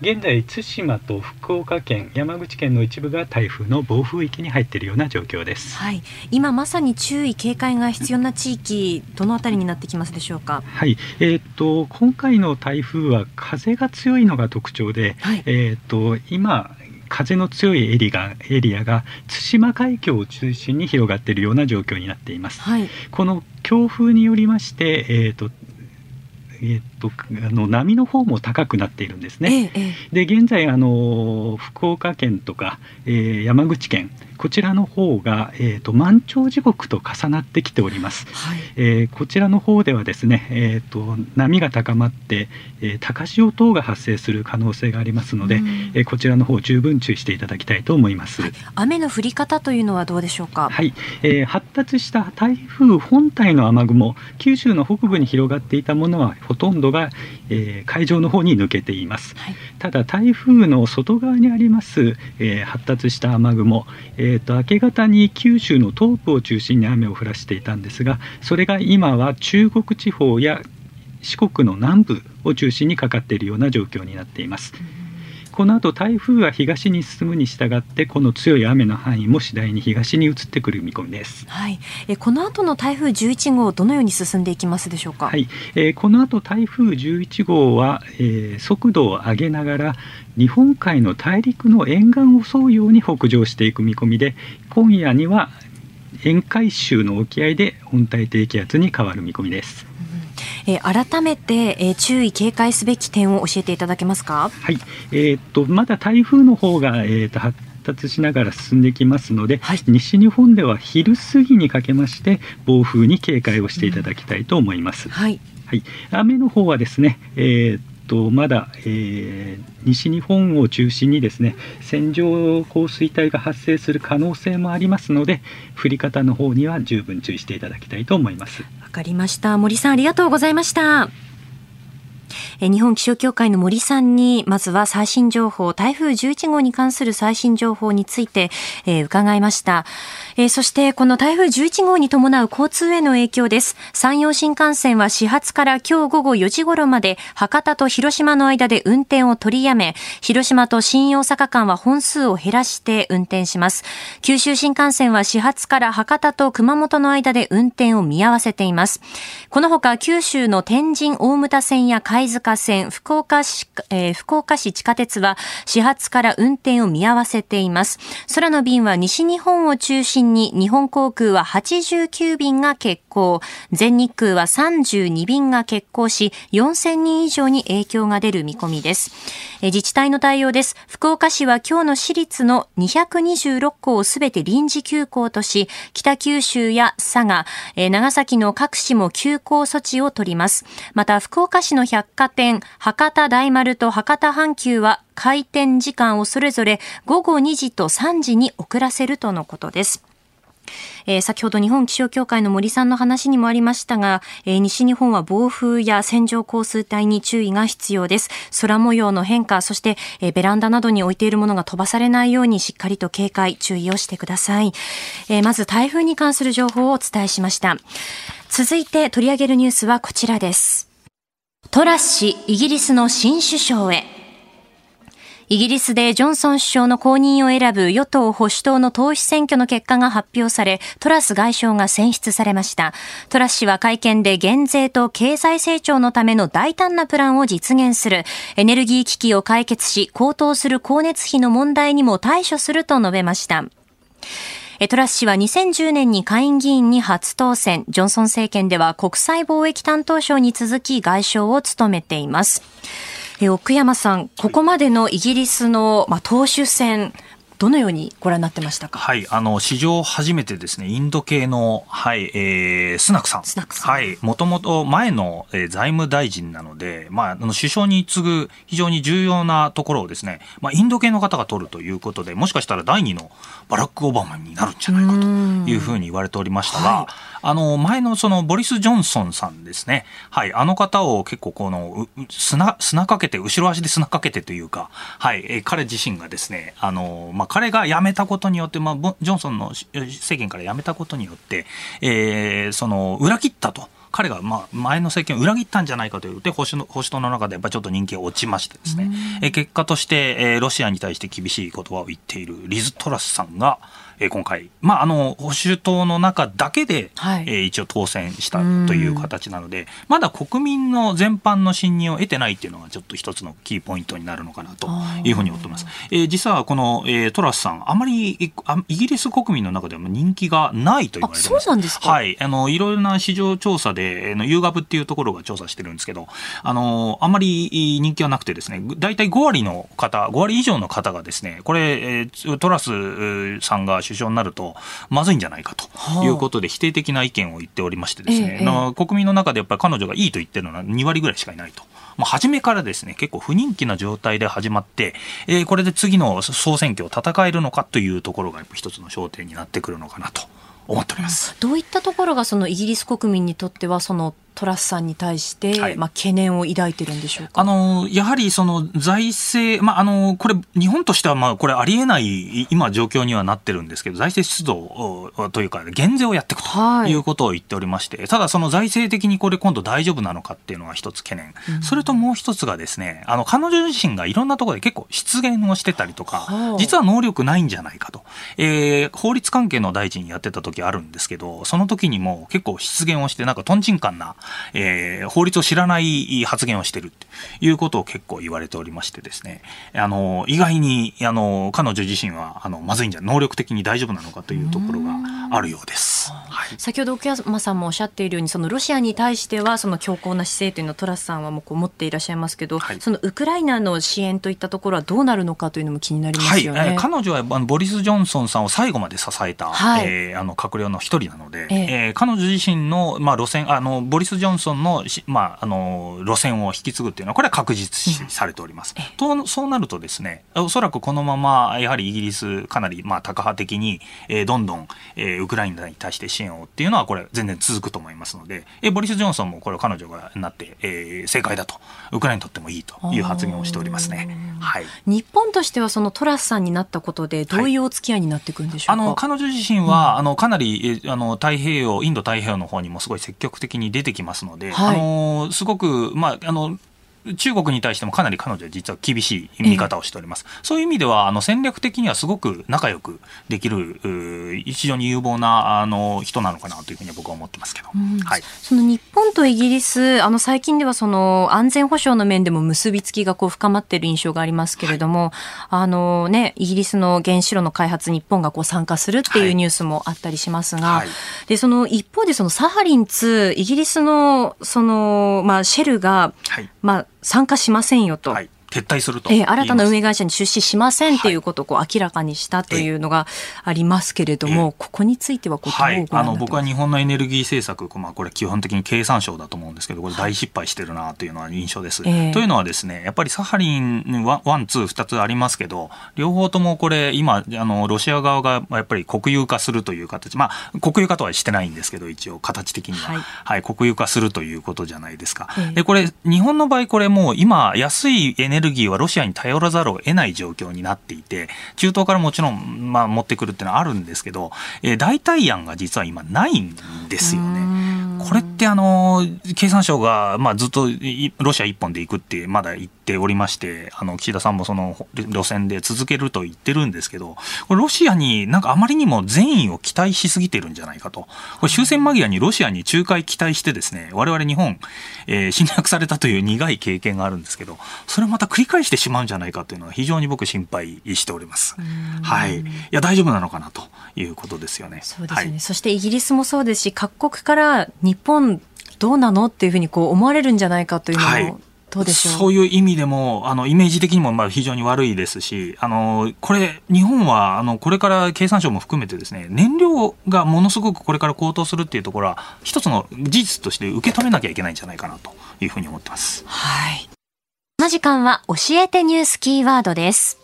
現在対馬と福岡県山口県の一部が台風の暴風域に入っているような状況です、はい、今まさに注意警戒が必要な地域どのあたりになってきますでしょうか？はい、えー、っと今回の台風は風が強いのが特徴で、はい、えー、っと今風の強いエリアエリアが対馬海峡を中心に広がっているような状況になっています。はい、この強風によりまして、えーとえー、っとあの波の方も高くなっているんですね。ええ、で現在あの福岡県とか、えー、山口県こちらの方が、えーと、満潮時刻と重なってきております、はい、えー、こちらの方ではですね、えーと、波が高まって、えー、高潮等が発生する可能性がありますので、うん、えー、こちらの方十分注意していただきたいと思います、はい、雨の降り方というのはどうでしょうか？はい、えー、発達した台風本体の雨雲九州の北部に広がっていたものはほとんどが、えー、海上の方に抜けています、はい、ただ台風の外側にあります、えー、発達した雨雲、えーと、明け方に九州の東部を中心に雨を降らしていたんですがそれが今は中国地方や四国の南部を中心にかかっているような状況になっています。この後台風は東に進むに従ってこの強い雨の範囲も次第に東に移ってくる見込みです。はい。えこの後の台風11号どのように進んでいきますでしょうか？はい。えー、この後台風11号は、えー、速度を上げながら日本海の大陸の沿岸を沿うように北上していく見込みで今夜には沿海州の沖合で温帯低気圧に変わる見込みです。えー、改めて、えー、注意警戒すべき点を教えていただけますか？はい、えー、っとまだ台風の方がえー、っと発達しながら進んできますので、はい、西日本では昼過ぎにかけまして暴風に警戒をしていただきたいと思います。うん、はい、はい、雨の方はですね、えーとまだ、えー、西日本を中心にですね線状降水帯が発生する可能性もありますので降り方の方には十分注意していただきたいと思います。わかりました。森さんありがとうございました。日本気象協会の森さんにまずは最新情報台風11号に関する最新情報について、え、伺いました、え、そしてこの台風11号に伴う交通への影響です。山陽新幹線は始発から今日午後4時頃まで博多と広島の間で運転を取りやめ広島と新大阪間は本数を減らして運転します。九州新幹線は始発から博多と熊本の間で運転を見合わせています。このほか九州の天神大牟田線や貝塚線、福岡市、えー、福岡市地下鉄は始発から運転を見合わせています。空の便は西日本を中心に日本航空は89便が欠航、全日空は32便が欠航し、4000人以上に影響が出る見込みです。えー、自治体の対応です。福岡市は今日の私立の226校をすべて臨時休校とし、北九州や佐賀、えー、長崎の各市も休校措置を取ります。また、福岡市の百貨店、博多大丸と博多阪急は開店時間をそれぞれ午後2時と3時に遅らせるとのことです。えー、先ほど日本気象協会の森さんの話にもありましたが、えー、西日本は暴風や線状降水帯に注意が必要です。空模様の変化、そして、えー、ベランダなどに置いているものが飛ばされないようにしっかりと警戒、注意をしてください。えまず台風に関する情報をお伝えしました。続いて取り上げるニュースはこちらです。トラス氏、イギリスの新首相へ。イギリスでジョンソン首相の後任を選ぶ与党保守党の党首選挙の結果が発表され、トラス外相が選出されました。トラス氏は会見で減税と経済成長のための大胆なプランを実現する、エネルギー危機を解決し、高騰する光熱費の問題にも対処すると述べました。トラス氏は2010年に下院議員に初当選。ジョンソン政権では国際貿易担当省に続き外相を務めています。奥山さん、ここまでのイギリスの、まあ、党首選、どのようにご覧になってましたか？はい、あの史上初めてですね、インド系のはいえー、スナクさん、スナクさん。はい、もともと前の、えー、財務大臣なので、まああの首相に次ぐ非常に重要なところをですね、まあインド系の方が取るということで、もしかしたら第二のバラックオバマになるんじゃないかというふうに言われておりましたが、はい、あの前のそのボリス・ジョンソンさんですね、はい、あの方を結構この砂砂かけて後ろ足で砂かけてというか、はい、えー、彼自身がですね、あのまあ彼が辞めたことによって、まあ、ジョンソンの政権から辞めたことによって、えー、その裏切ったと。彼がまあ前の政権を裏切ったんじゃないかというで保守の保守党の中でやっぱちょっと人気が落ちましてですね、え結果として、えロシアに対して厳しい言葉を言っているリズ・トラスさんが、えー、今回、まあ、あの保守党の中だけで、はい、えー、一応当選したという形なので、まだ国民の全般の信任を得てないっていうのが、ちょっと一つのキーポイントになるのかなというふうに思ってます。えー、実はこの、えー、トラスさん、あまりイギリス国民の中でも人気がないと言われてます。そうなんですか？はい。あの、いろいろな市場調査で、の、ユーガブっていうところが調査してるんですけど、あの、あまり人気はなくてですね、大体5割の方、5割以上の方がですね、これ、えー、トラスさんが首相になるとまずいんじゃないかということで否定的な意見を言っておりましてですね、ええ、国民の中でやっぱり彼女がいいと言ってるのは2割ぐらいしかいないと。もう初めからですね、結構不人気な状態で始まって、えー、これで次の総選挙を戦えるのかというところが一つの焦点になってくるのかなと思っております。どういったところがそのイギリス国民にとってはそのトラスさんに対して、はい、まあ、懸念を抱いてるんでしょうか？あのやはりその財政、まあ、あのこれ、日本としてはまあこれ、ありえない今、状況にはなってるんですけど、財政出動というか、減税をやっていくとい。うことを言っておりまして、はい、ただ、その財政的にこれ、今度大丈夫なのかっていうのが一つ懸念、うん、それともう一つがですね、あの彼女自身がいろんなところで結構失言をしてたりとか、実は能力ないんじゃないかと、えー、法律関係の大臣やってた時あるんですけど、その時にも結構失言をして、なんかとんちんかんな、えー、法律を知らない発言をしているということを結構言われておりましてですね、あの、意外に、あの、彼女自身は、あの、まずいんじゃ、能力的に大丈夫なのかというところがあるようです。はい、先ほど奥山さんもおっしゃっているように、そのロシアに対しては、その強硬な姿勢というのをトラスさんはもうこう持っていらっしゃいますけど、はい、そのウクライナの支援といったところはどうなるのかというのも気になりますよね。はい、彼女はあのボリス・ジョンソンさんを最後まで支えた、はい、えー、あの閣僚の一人なので、えー、えー、彼女自身の、まあ、路線、あの、ボリス・ジョンソンのまあ、あの路線を引き継ぐっていうのはこれは確実視されております。とそうなるとですねおそらくこのままやはりイギリスかなりまあタカ派的に、えー、どんどん、えー、ウクライナに対して支援のっていうのはこれ全然続くと思いますので、えボリス・ジョンソンもこれ彼女がなって、えー、正解だと、ウクライナにとってもいいという発言をしておりますね。はい。日本としてはそのトラスさんになったことでどういうお付き合いになっていくんでしょうか、はい、あの彼女自身は、うん、あのかなりあの太平洋インド太平洋の方にもすごい積極的に出てきますので、はい、あのすごくまああの中国に対してもかなり彼女は実は厳しい見方をしております。えー、そういう意味では、あの戦略的にはすごく仲良くできる、非常に有望なあの人なのかなというふうに僕は思ってますけど。はい。その日本とイギリス、あの最近ではその安全保障の面でも結びつきがこう深まっている印象がありますけれども、はい、あのね、イギリスの原子炉の開発日本がこう参加するっていうニュースもあったりしますが、はい、で、その一方でそのサハリン2、イギリスのその、まあシェルが、はい、まあ参加しませんよと。はい撤退するとえー、新たな運営会社に出資しませんということをこう明らかにしたというのがありますけれども、ここについてはこうはい、あの僕は日本のエネルギー政策、まあ、これ基本的に経産省だと思うんですけどこれ大失敗してるなというのは印象です。というのはですねやっぱりサハリン1、2、2つありますけど両方ともこれ今あのロシア側がやっぱり国有化するという形まあ国有化とはしてないんですけど一応形的には、はい、はい、国有化するということじゃないですか。でこれ日本の場合これもう今安いエネルギーはロシアに頼らざるを得ない状況になっていて、中東からもちろん、まあ、持ってくるっていうのはあるんですけど、えー、代替案が実は今ないんですよね。これってあの経産省が、まあ、ずっとロシア一本で行くってまだ言っておりましてあの岸田さんもその路線で続けると言ってるんですけどこれロシアになんかあまりにも善意を期待しすぎてるんじゃないかとこれ終戦間際にロシアに仲介期待してですね我々日本、えー、侵略されたという苦い経験があるんですけどそれをまた繰り返してしまうんじゃないかというのは非常に僕心配しております。はい、いや大丈夫なのかなということですよね。そうですね、はい、そしてイギリスもそうですし各国から日本どうなのっていうふうにこう思われるんじゃないかというのも、はいどうでしょう？そういう意味でも、あの、イメージ的にもまあ非常に悪いですし、あの、これ、日本は、あの、これから経産省も含めてですね、燃料がものすごくこれから高騰するっていうところは、一つの事実として受け止めなきゃいけないんじゃないかなというふうに思ってます。はい。この時間は教えてニュースキーワードです。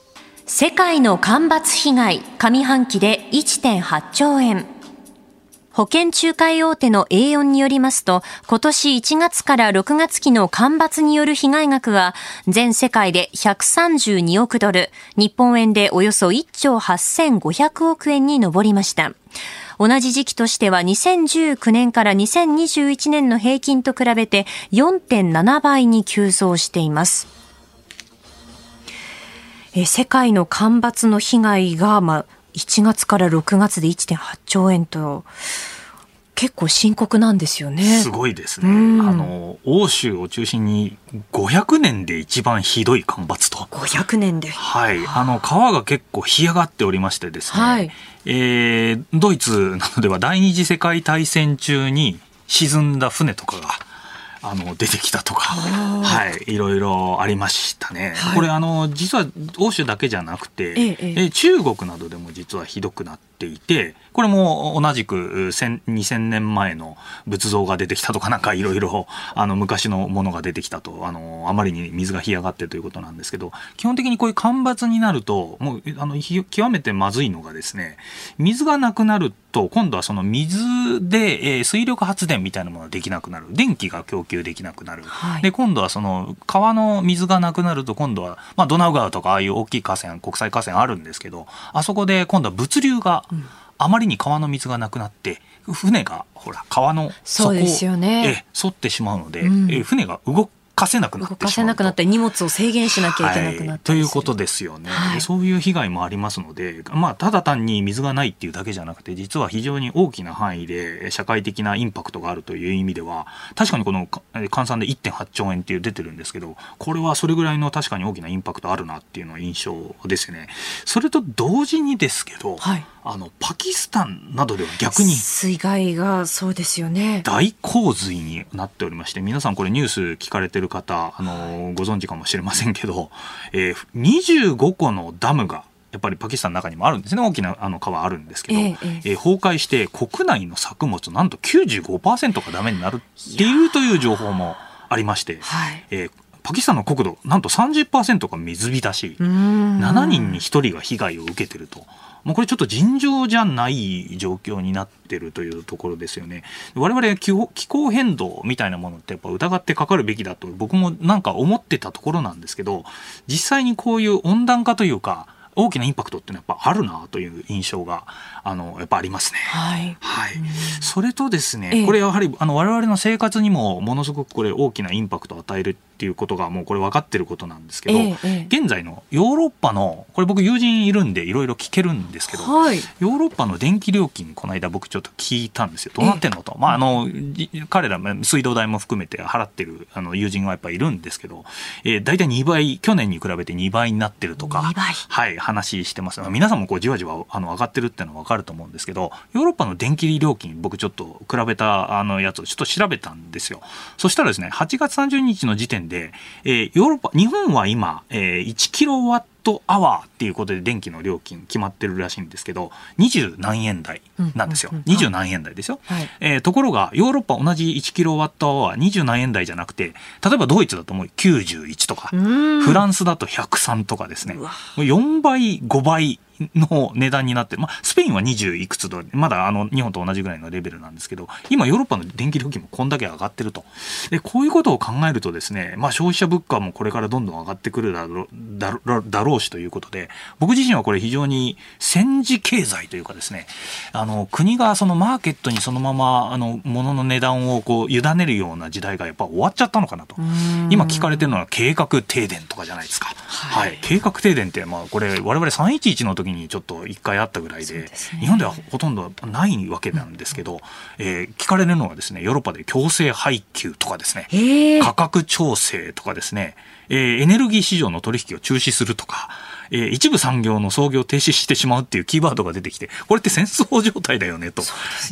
世界の干ばつ被害、上半期で1.8兆円。保険仲介大手の A4 によりますと、今年1月から6月期の干ばつによる被害額は、全世界で132億ドル、日本円でおよそ1兆8500億円に上りました。同じ時期としては2019年から2021年の平均と比べて4.7倍に急増しています。え世界の干ばつの被害が、まあ、1月から6月で1.8兆円と、結構深刻なんですよね。すごいですね。あの、欧州を中心に500年で一番ひどい干ばつと。500年で。はい。あの、川が結構干上がっておりましてですね。はい。えー、ドイツなどでは第二次世界大戦中に沈んだ船とかが、あの出てきたとか、はい、いろいろありましたね。はい、これあの実は欧州だけじゃなくて、ええ、中国などでも実はひどくなっていて、これも同じく2000年前の仏像が出てきたとかなんか いろいろあの昔のものが出てきたとあのあまりに水が干上がってということなんですけど基本的にこういう干ばつになるともうあの極めてまずいのがですね水がなくなると今度はその水で、えー、水力発電みたいなものができなくなる。電気が供給できなくなる、はい、で今度はその川の水がなくなると今度は、まあ、ドナウ川とかああいう大きい河川国際河川あるんですけどあそこで今度は物流が、うんあまりに川の水がなくなって船がほら川の底を、ね、沿ってしまうので、うん、え船が動かせなくなって動かせなくなったり荷物を制限しなきゃいけなくなったり、はい、ということですよね、はい、そういう被害もありますので、まあ、ただ単に水がないっていうだけじゃなくて実は非常に大きな範囲で社会的なインパクトがあるという意味では確かにこの換算で1.8兆円っていう出てるんですけどこれはそれぐらいの確かに大きなインパクトあるなっていうのは印象ですね。それと同時にですけど、はいあのパキスタンなどでは逆に水害がそうですよね。大洪水になっておりまして皆さんこれニュース聞かれてる方あのご存知かもしれませんけど、えー、25個のダムがやっぱりパキスタンの中にもあるんですね。大きなあの川あるんですけど、えー、えー、崩壊して国内の作物なんと95%がダメになるっていうという情報もありまして、はい、えーパキスタンの国土なんと30%が水浸し。7人に1人が被害を受けてると。もうこれちょっと尋常じゃない状況になってるというところですよね。我々気候気候変動みたいなものってやっぱ疑ってかかるべきだと僕もなんか思ってたところなんですけど、実際にこういう温暖化というか、大きなインパクトってやっぱあるなという印象があのやっぱありますね。はい。はい。それとですね、これやはりあの我々の生活にもものすごくこれ大きなインパクトを与えるっていうことがもうこれ分かってることなんですけど、ええ、現在のヨーロッパのこれ僕友人いるんでいろいろ聞けるんですけど、はい、ヨーロッパの電気料金この間僕ちょっと聞いたんですよ。どうなってんのと、まああの彼ら水道代も含めて払ってるあの友人がやっぱいるんですけど、えー、大体2倍去年に比べて2倍になってるとかはい話してます、皆さんもこうじわじわあの上がってるっていうのは分かると思うんですけどヨーロッパの電気料金僕ちょっと比べたあのやつをちょっと調べたんですよ。そしたらですね8月30日の時点で、えー、ヨーロッパ、日本は今、えー、1キロワットアワーっていうことで電気の料金決まってるらしいんですけど、20何円台なんですよ。二十、何円台ですよ。はい、えー、ところが、ヨーロッパ同じ1キロワットアワー20何円台じゃなくて、例えばドイツだともう91とか、フランスだと103とかですね、4倍、5倍の値段になってまあ、スペインは20いくつと、まだあの日本と同じぐらいのレベルなんですけど、今ヨーロッパの電気料金もこんだけ上がってると。で、こういうことを考えるとですね、まあ消費者物価もこれからどんどん上がってくるだろだろだろうしということで、僕自身はこれ非常に戦時経済というかですね、あの、国がそのマーケットにそのまま、あの、物の値段をこう、委ねるような時代がやっぱ終わっちゃったのかなと。今聞かれてるのは計画停電とかじゃないですか。はい、はい。計画停電って、まあこれ我々311の時にちょっと一回あったぐらいで、ね、日本ではほとんどないわけなんですけど、えー、聞かれるのはですね、ヨーロッパで強制配給とかですね、価格調整とかですね、えー、エネルギー市場の取引を中止するとか、えー、一部産業の操業を停止してしまうっていうキーワードが出てきて、これって戦争状態だよね、と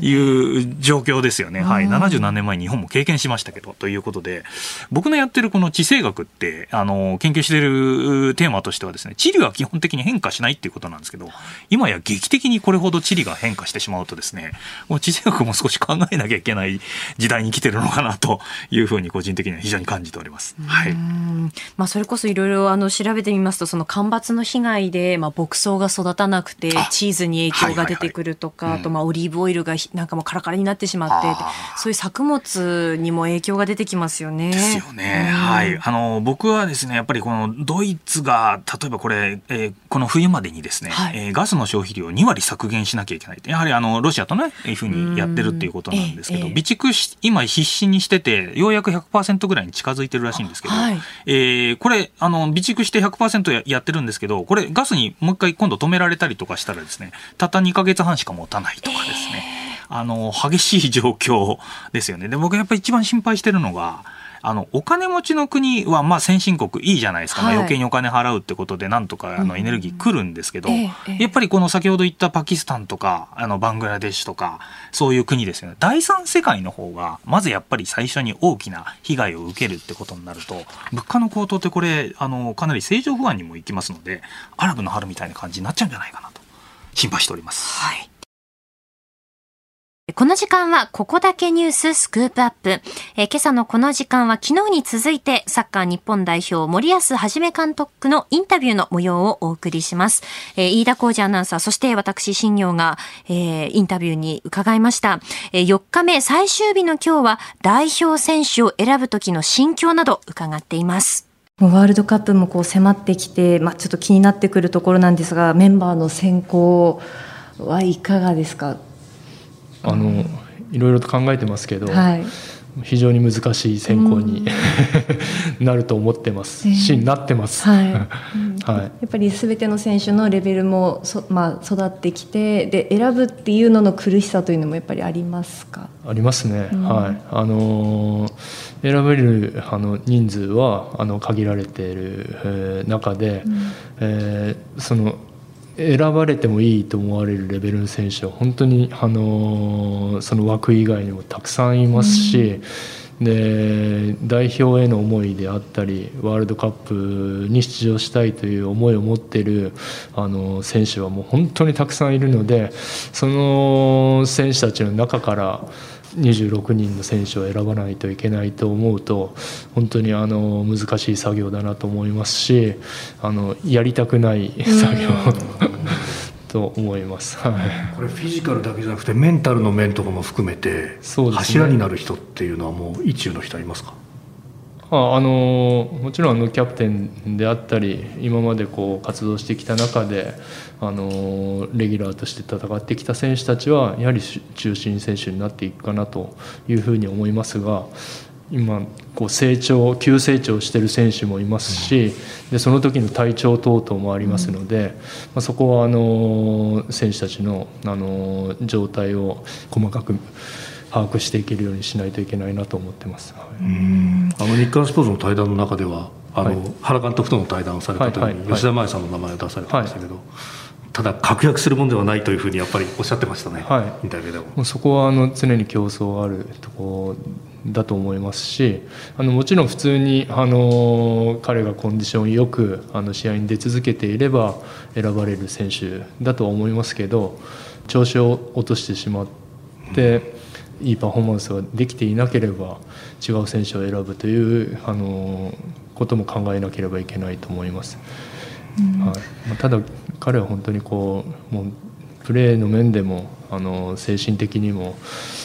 いう状況ですよね。はい。70何年前に日本も経験しましたけど、ということで、僕のやってるこの地政学って、あの、研究しているテーマとしてはですね、地理は基本的に変化しないっていうことなんですけど、今や劇的にこれほど地理が変化してしまうとですね、もう地政学も少し考えなきゃいけない時代に来てるのかなというふうに個人的には非常に感じております。はい。まあ、それこそいろいろあの調べてみますと、その干ばつの被害で、まあ、牧草が育たなくてチーズに影響が出てくるとか、あとまあオリーブオイルがなんかもうカラカラになってしまってそういう作物にも影響が出てきますよね。ですよね。うん、はい。あの僕はですねやっぱりこのドイツが例えばこれ、えー、この冬までにですね、はい、えー、ガスの消費量を2割削減しなきゃいけないやはりあのロシアとねいうふうにやってるっていうことなんですけど、備蓄し今必死にしててようやく100%ぐらいに近づいてるらしいんですけど、はい、えー、これあの備蓄して100%ややってるんですけどこれガスにもう一回今度止められたりとかしたらですね、たった2ヶ月半しか持たないとかですね、えー、あの、激しい状況ですよね。で、僕やっぱり一番心配してるのが、あの、お金持ちの国は、まあ先進国いいじゃないですか。はい、まあ、余計にお金払うってことで、なんとかあのエネルギー来るんですけど、やっぱりこの先ほど言ったパキスタンとか、あの、バングラデシュとか、そういう国ですよね。第三世界の方が、まずやっぱり最初に大きな被害を受けるってことになると、物価の高騰ってこれ、あの、かなり正常不安にもいきますので、アラブの春みたいな感じになっちゃうんじゃないかなと、心配しております。はい。この時間はここだけニューススクープアップ。えー、今朝のこの時間は昨日に続いてサッカー日本代表森保一監督のインタビューの模様をお送りします。えー、飯田浩二アナウンサー、そして私新業が、えー、インタビューに伺いました。えー、4日目最終日の今日は代表選手を選ぶ時の心境など伺っています。ワールドカップもこう迫ってきて、まあ、ちょっと気になってくるところなんですがメンバーの選考はいかがですか？あのいろいろと考えてますけど、はい、非常に難しい選考に、うん、なると思ってます。し、えー、なってます、はい。はい、やっぱりすべての選手のレベルもそ、まあ、育ってきてで選ぶっていうのの苦しさというのもやっぱりありますか？ありますね、うん、はい。あのー、選べるあの人数はあの限られている、えー、中で、うん、えー、その選ばれてもいいと思われるレベルの選手は本当にあのその枠以外にもたくさんいますし、うん、で代表への思いであったりワールドカップに出場したいという思いを持っているあの選手はもう本当にたくさんいるのでその選手たちの中から26人の選手を選ばないといけないと思うと本当にあの難しい作業だなと思いますしあのやりたくない作業。と思います、はい、これフィジカルだけじゃなくてメンタルの面とかも含めて、ね、柱になる人っていうのはもう意中の人いますか？ああのもちろんあのキャプテンであったり今までこう活動してきた中であのレギュラーとして戦ってきた選手たちはやはり中心選手になっていくかなというふうに思いますが今こう成長急成長している選手もいますしでその時の体調等々もありますので、まあ、そこはあの選手たちのあの状態を細かく把握していけるようにしないといけないなと思ってます。あの日刊スポーツの対談の中ではあの、はい、原監督との対談をされた時に吉田麻也さんの名前を出されてましたけど、はい、ただ確約するものではないというふうにやっぱりおっしゃってましたね、はい、インタビューでも。そこはあの常に競争があるところだと思いますしあのもちろん普通にあの彼がコンディションよくあの試合に出続けていれば選ばれる選手だと思いますけど調子を落としてしまって。いいパフォーマンスができていなければ違う選手を選ぶというあのことも考えなければいけないと思います。はい、ただ彼は本当にこうもうプレーの面でもあの精神的にも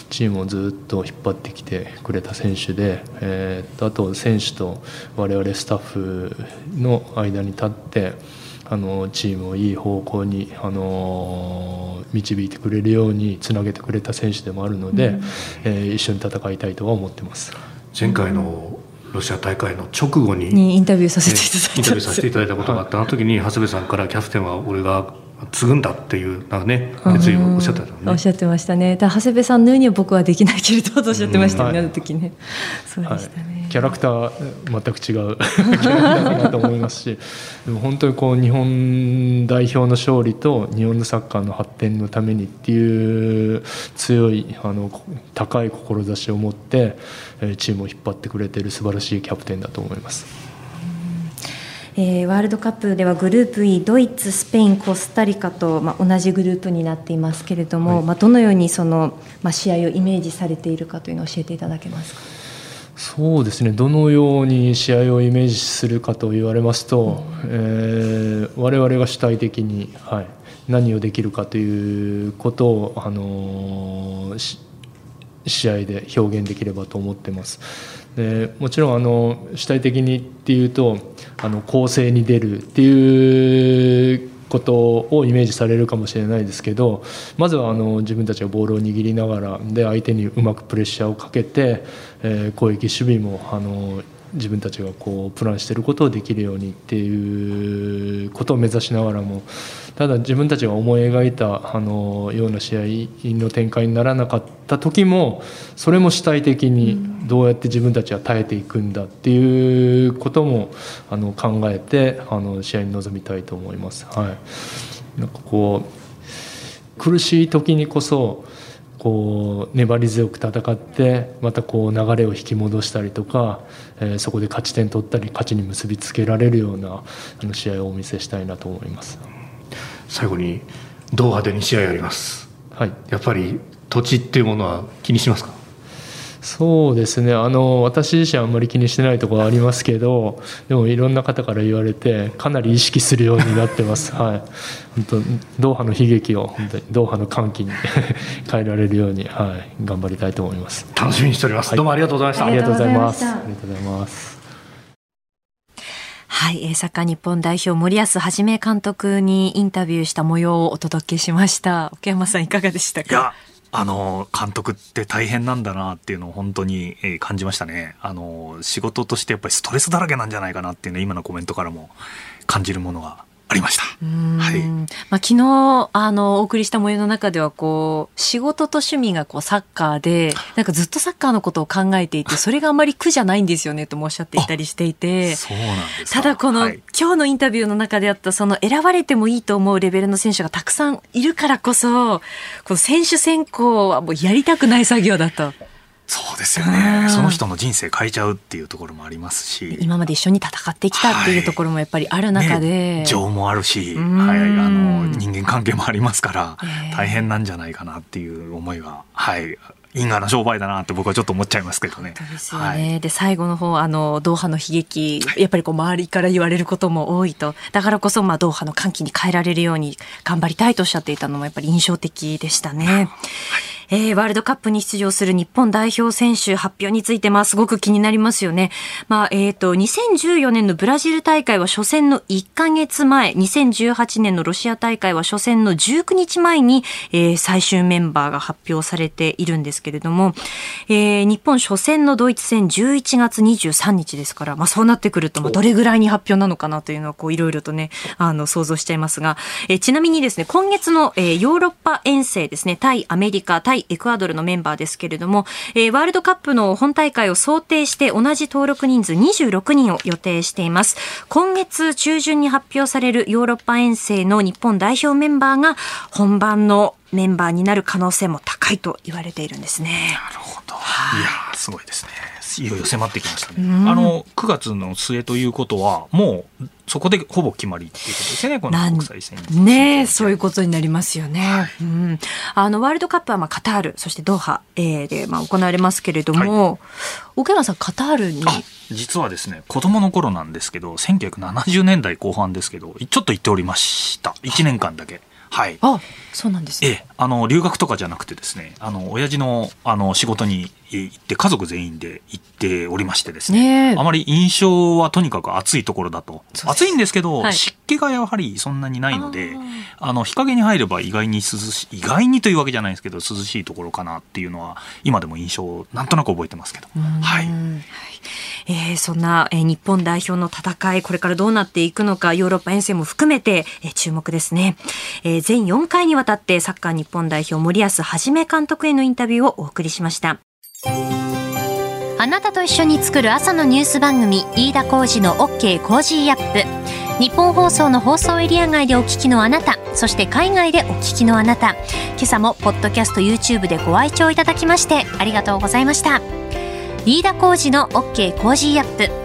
チームをずっと引っ張ってきてくれた選手で、えー、あと選手と我々スタッフの間に立ってあのチームをいい方向にあの導いてくれるようにつなげてくれた選手でもあるので、うん、えー、一緒に戦いたいとは思ってます。前回のロシア大会の直後ににインタビューさせていただいた、インタビューさせていただいたことがあった、あの時に長谷部さんからキャプテンは俺が継ぐんだっていうなんかね熱意をおっしゃってた、ね、おっしゃってましたね。長谷部さんのようには僕はできないけれどとおっしゃってましたね、あの時ね。そうでしたね。はいキャラクター全く違うキャラクターだなと思いますし でも本当にこう日本代表の勝利と日本のサッカーの発展のためにっていう強いあの高い志を持ってチームを引っ張ってくれている素晴らしいキャプテンだと思います。えー、ワールドカップではグループ E ドイツ、スペイン、コスタリカと、まあ、同じグループになっていますけれども、はい、まあ、どのようにその、まあ、試合をイメージされているかというのを教えていただけますか？そうですね。どのように試合をイメージするかと言われますと、うん、えー、我々が主体的に、はい、何をできるかということを、あのー、試合で表現できればと思ってます。でもちろんあの主体的にっていうとあの攻勢に出るっていうことをイメージされるかもしれないですけどまずはあの自分たちがボールを握りながらで相手にうまくプレッシャーをかけて、えー、攻撃守備もあの自分たちがこうプランしていることをできるようにっていうことを目指しながらもただ自分たちが思い描いたあのような試合の展開にならなかった時もそれも主体的にどうやって自分たちは耐えていくんだっていうこともあの考えてあの試合に臨みたいと思います。はい、なんかこう苦しい時にこそこう粘り強く戦ってまたこう流れを引き戻したりとか、えー、そこで勝ち点取ったり勝ちに結びつけられるようなあの試合をお見せしたいなと思います最後にドーハで2試合あります、はい、やっぱり土地っていうものは気にしますか？そうですね。あの私自身あんまり気にしてないところありますけどでもいろんな方から言われてかなり意識するようになってます。はい。本当ドーハの悲劇を本当にドーハの歓喜に 変えられるように、はい、頑張りたいと思います。楽しみにしております、はい、どうもありがとうございました。ありがとうございますありがとうございますはい、サッカー日本代表森保一監督にインタビューした模様をお届けしました。奥山さんいかがでしたか？あの監督って大変なんだなっていうのを本当に、感じましたねあの仕事としてやっぱりストレスだらけなんじゃないかなっていうね今のコメントからも感じるものがありました。はい。まあ、昨日、あの、お送りした模様の中では、こう、仕事と趣味がこう、サッカーで、なんかずっとサッカーのことを考えていて、それがあまり苦じゃないんですよね、ともおっしゃっていたりしていて。そうなんですただ、この、はい、今日のインタビューの中であった、その、選ばれてもいいと思うレベルの選手がたくさんいるからこそ、この選手選考はもうやりたくない作業だと。そうですよね。その人の人生変えちゃうっていうところもありますし。今まで一緒に戦ってきたっていうところもやっぱりある中で。はいね、情もあるし、はい、あの、人間関係もありますから、大変なんじゃないかなっていう思いが、はい、因果な商売だなって僕はちょっと思っちゃいますけどね。ですよね。はい、で最後の方あのドーハの悲劇、やっぱりこう周りから言われることも多いと、だからこそまあドーハの歓喜に変えられるように頑張りたいとおっしゃっていたのもやっぱり印象的でしたね。はいえー、ワールドカップに出場する日本代表選手発表について、まあ、すごく気になりますよね。まあ、えっ、ー、と、2014年のブラジル大会は初戦の1ヶ月前、2018年のロシア大会は初戦の19日前に、えー、最終メンバーが発表されているんですけれども、えー、日本初戦のドイツ戦11月23日ですから、まあ、そうなってくると、まあ、どれぐらいに発表なのかなというのは、こう、いろいろとね、あの、想像しちゃいますが、えー、ちなみにですね、今月の、えー、ヨーロッパ遠征ですね、対アメリカ、対対エクアドルのメンバーですけれども、えー、ワールドカップの本大会を想定して同じ登録人数26人を予定しています。今月中旬に発表されるヨーロッパ遠征の日本代表メンバーが本番のメンバーになる可能性も高いと言われているんですね。なるほど。いやすごいですね。いよいよ迫ってきましたね。あの9月の末ということはもうそこでほぼ決まりっていうことですね、この国際戦ねそういうことになりますよね。はい、うん、あのワールドカップはまあカタール、そしてドーハ、えー、でまあ行われますけれども、はい、奥山さん、カタールに。実はですね、子供の頃なんですけど、1970年代後半ですけど、ちょっと行っておりました。1年間だけ。はい。あ、そうなんですね。ええ、あの留学とかじゃなくてですね、あの親父のあの仕事に行って家族全員で行っておりましてですね。ねあまり印象はとにかく暑いところだと。暑いんですけど、はい、湿気がやはりそんなにないので、あの日陰に入れば意外に涼しい意外にというわけじゃないですけど涼しいところかなっていうのは今でも印象なんとなく覚えてますけど。はい。えー、そんな、えー、日本代表の戦い、これからどうなっていくのか、ヨーロッパ遠征も含めて、えー、注目ですね。えー、全4回にわたってサッカー日本代表森保一監督へのインタビューをお送りしました。あなたと一緒に作る朝のニュース番組、飯田浩司の OK Cozy Up。ニッポン放送の放送エリア外でお聞きのあなた、そして海外でお聞きのあなた、今朝もポッドキャスト YouTube でご愛聴いただきましてありがとうございました。飯田浩二の OK コージーアップ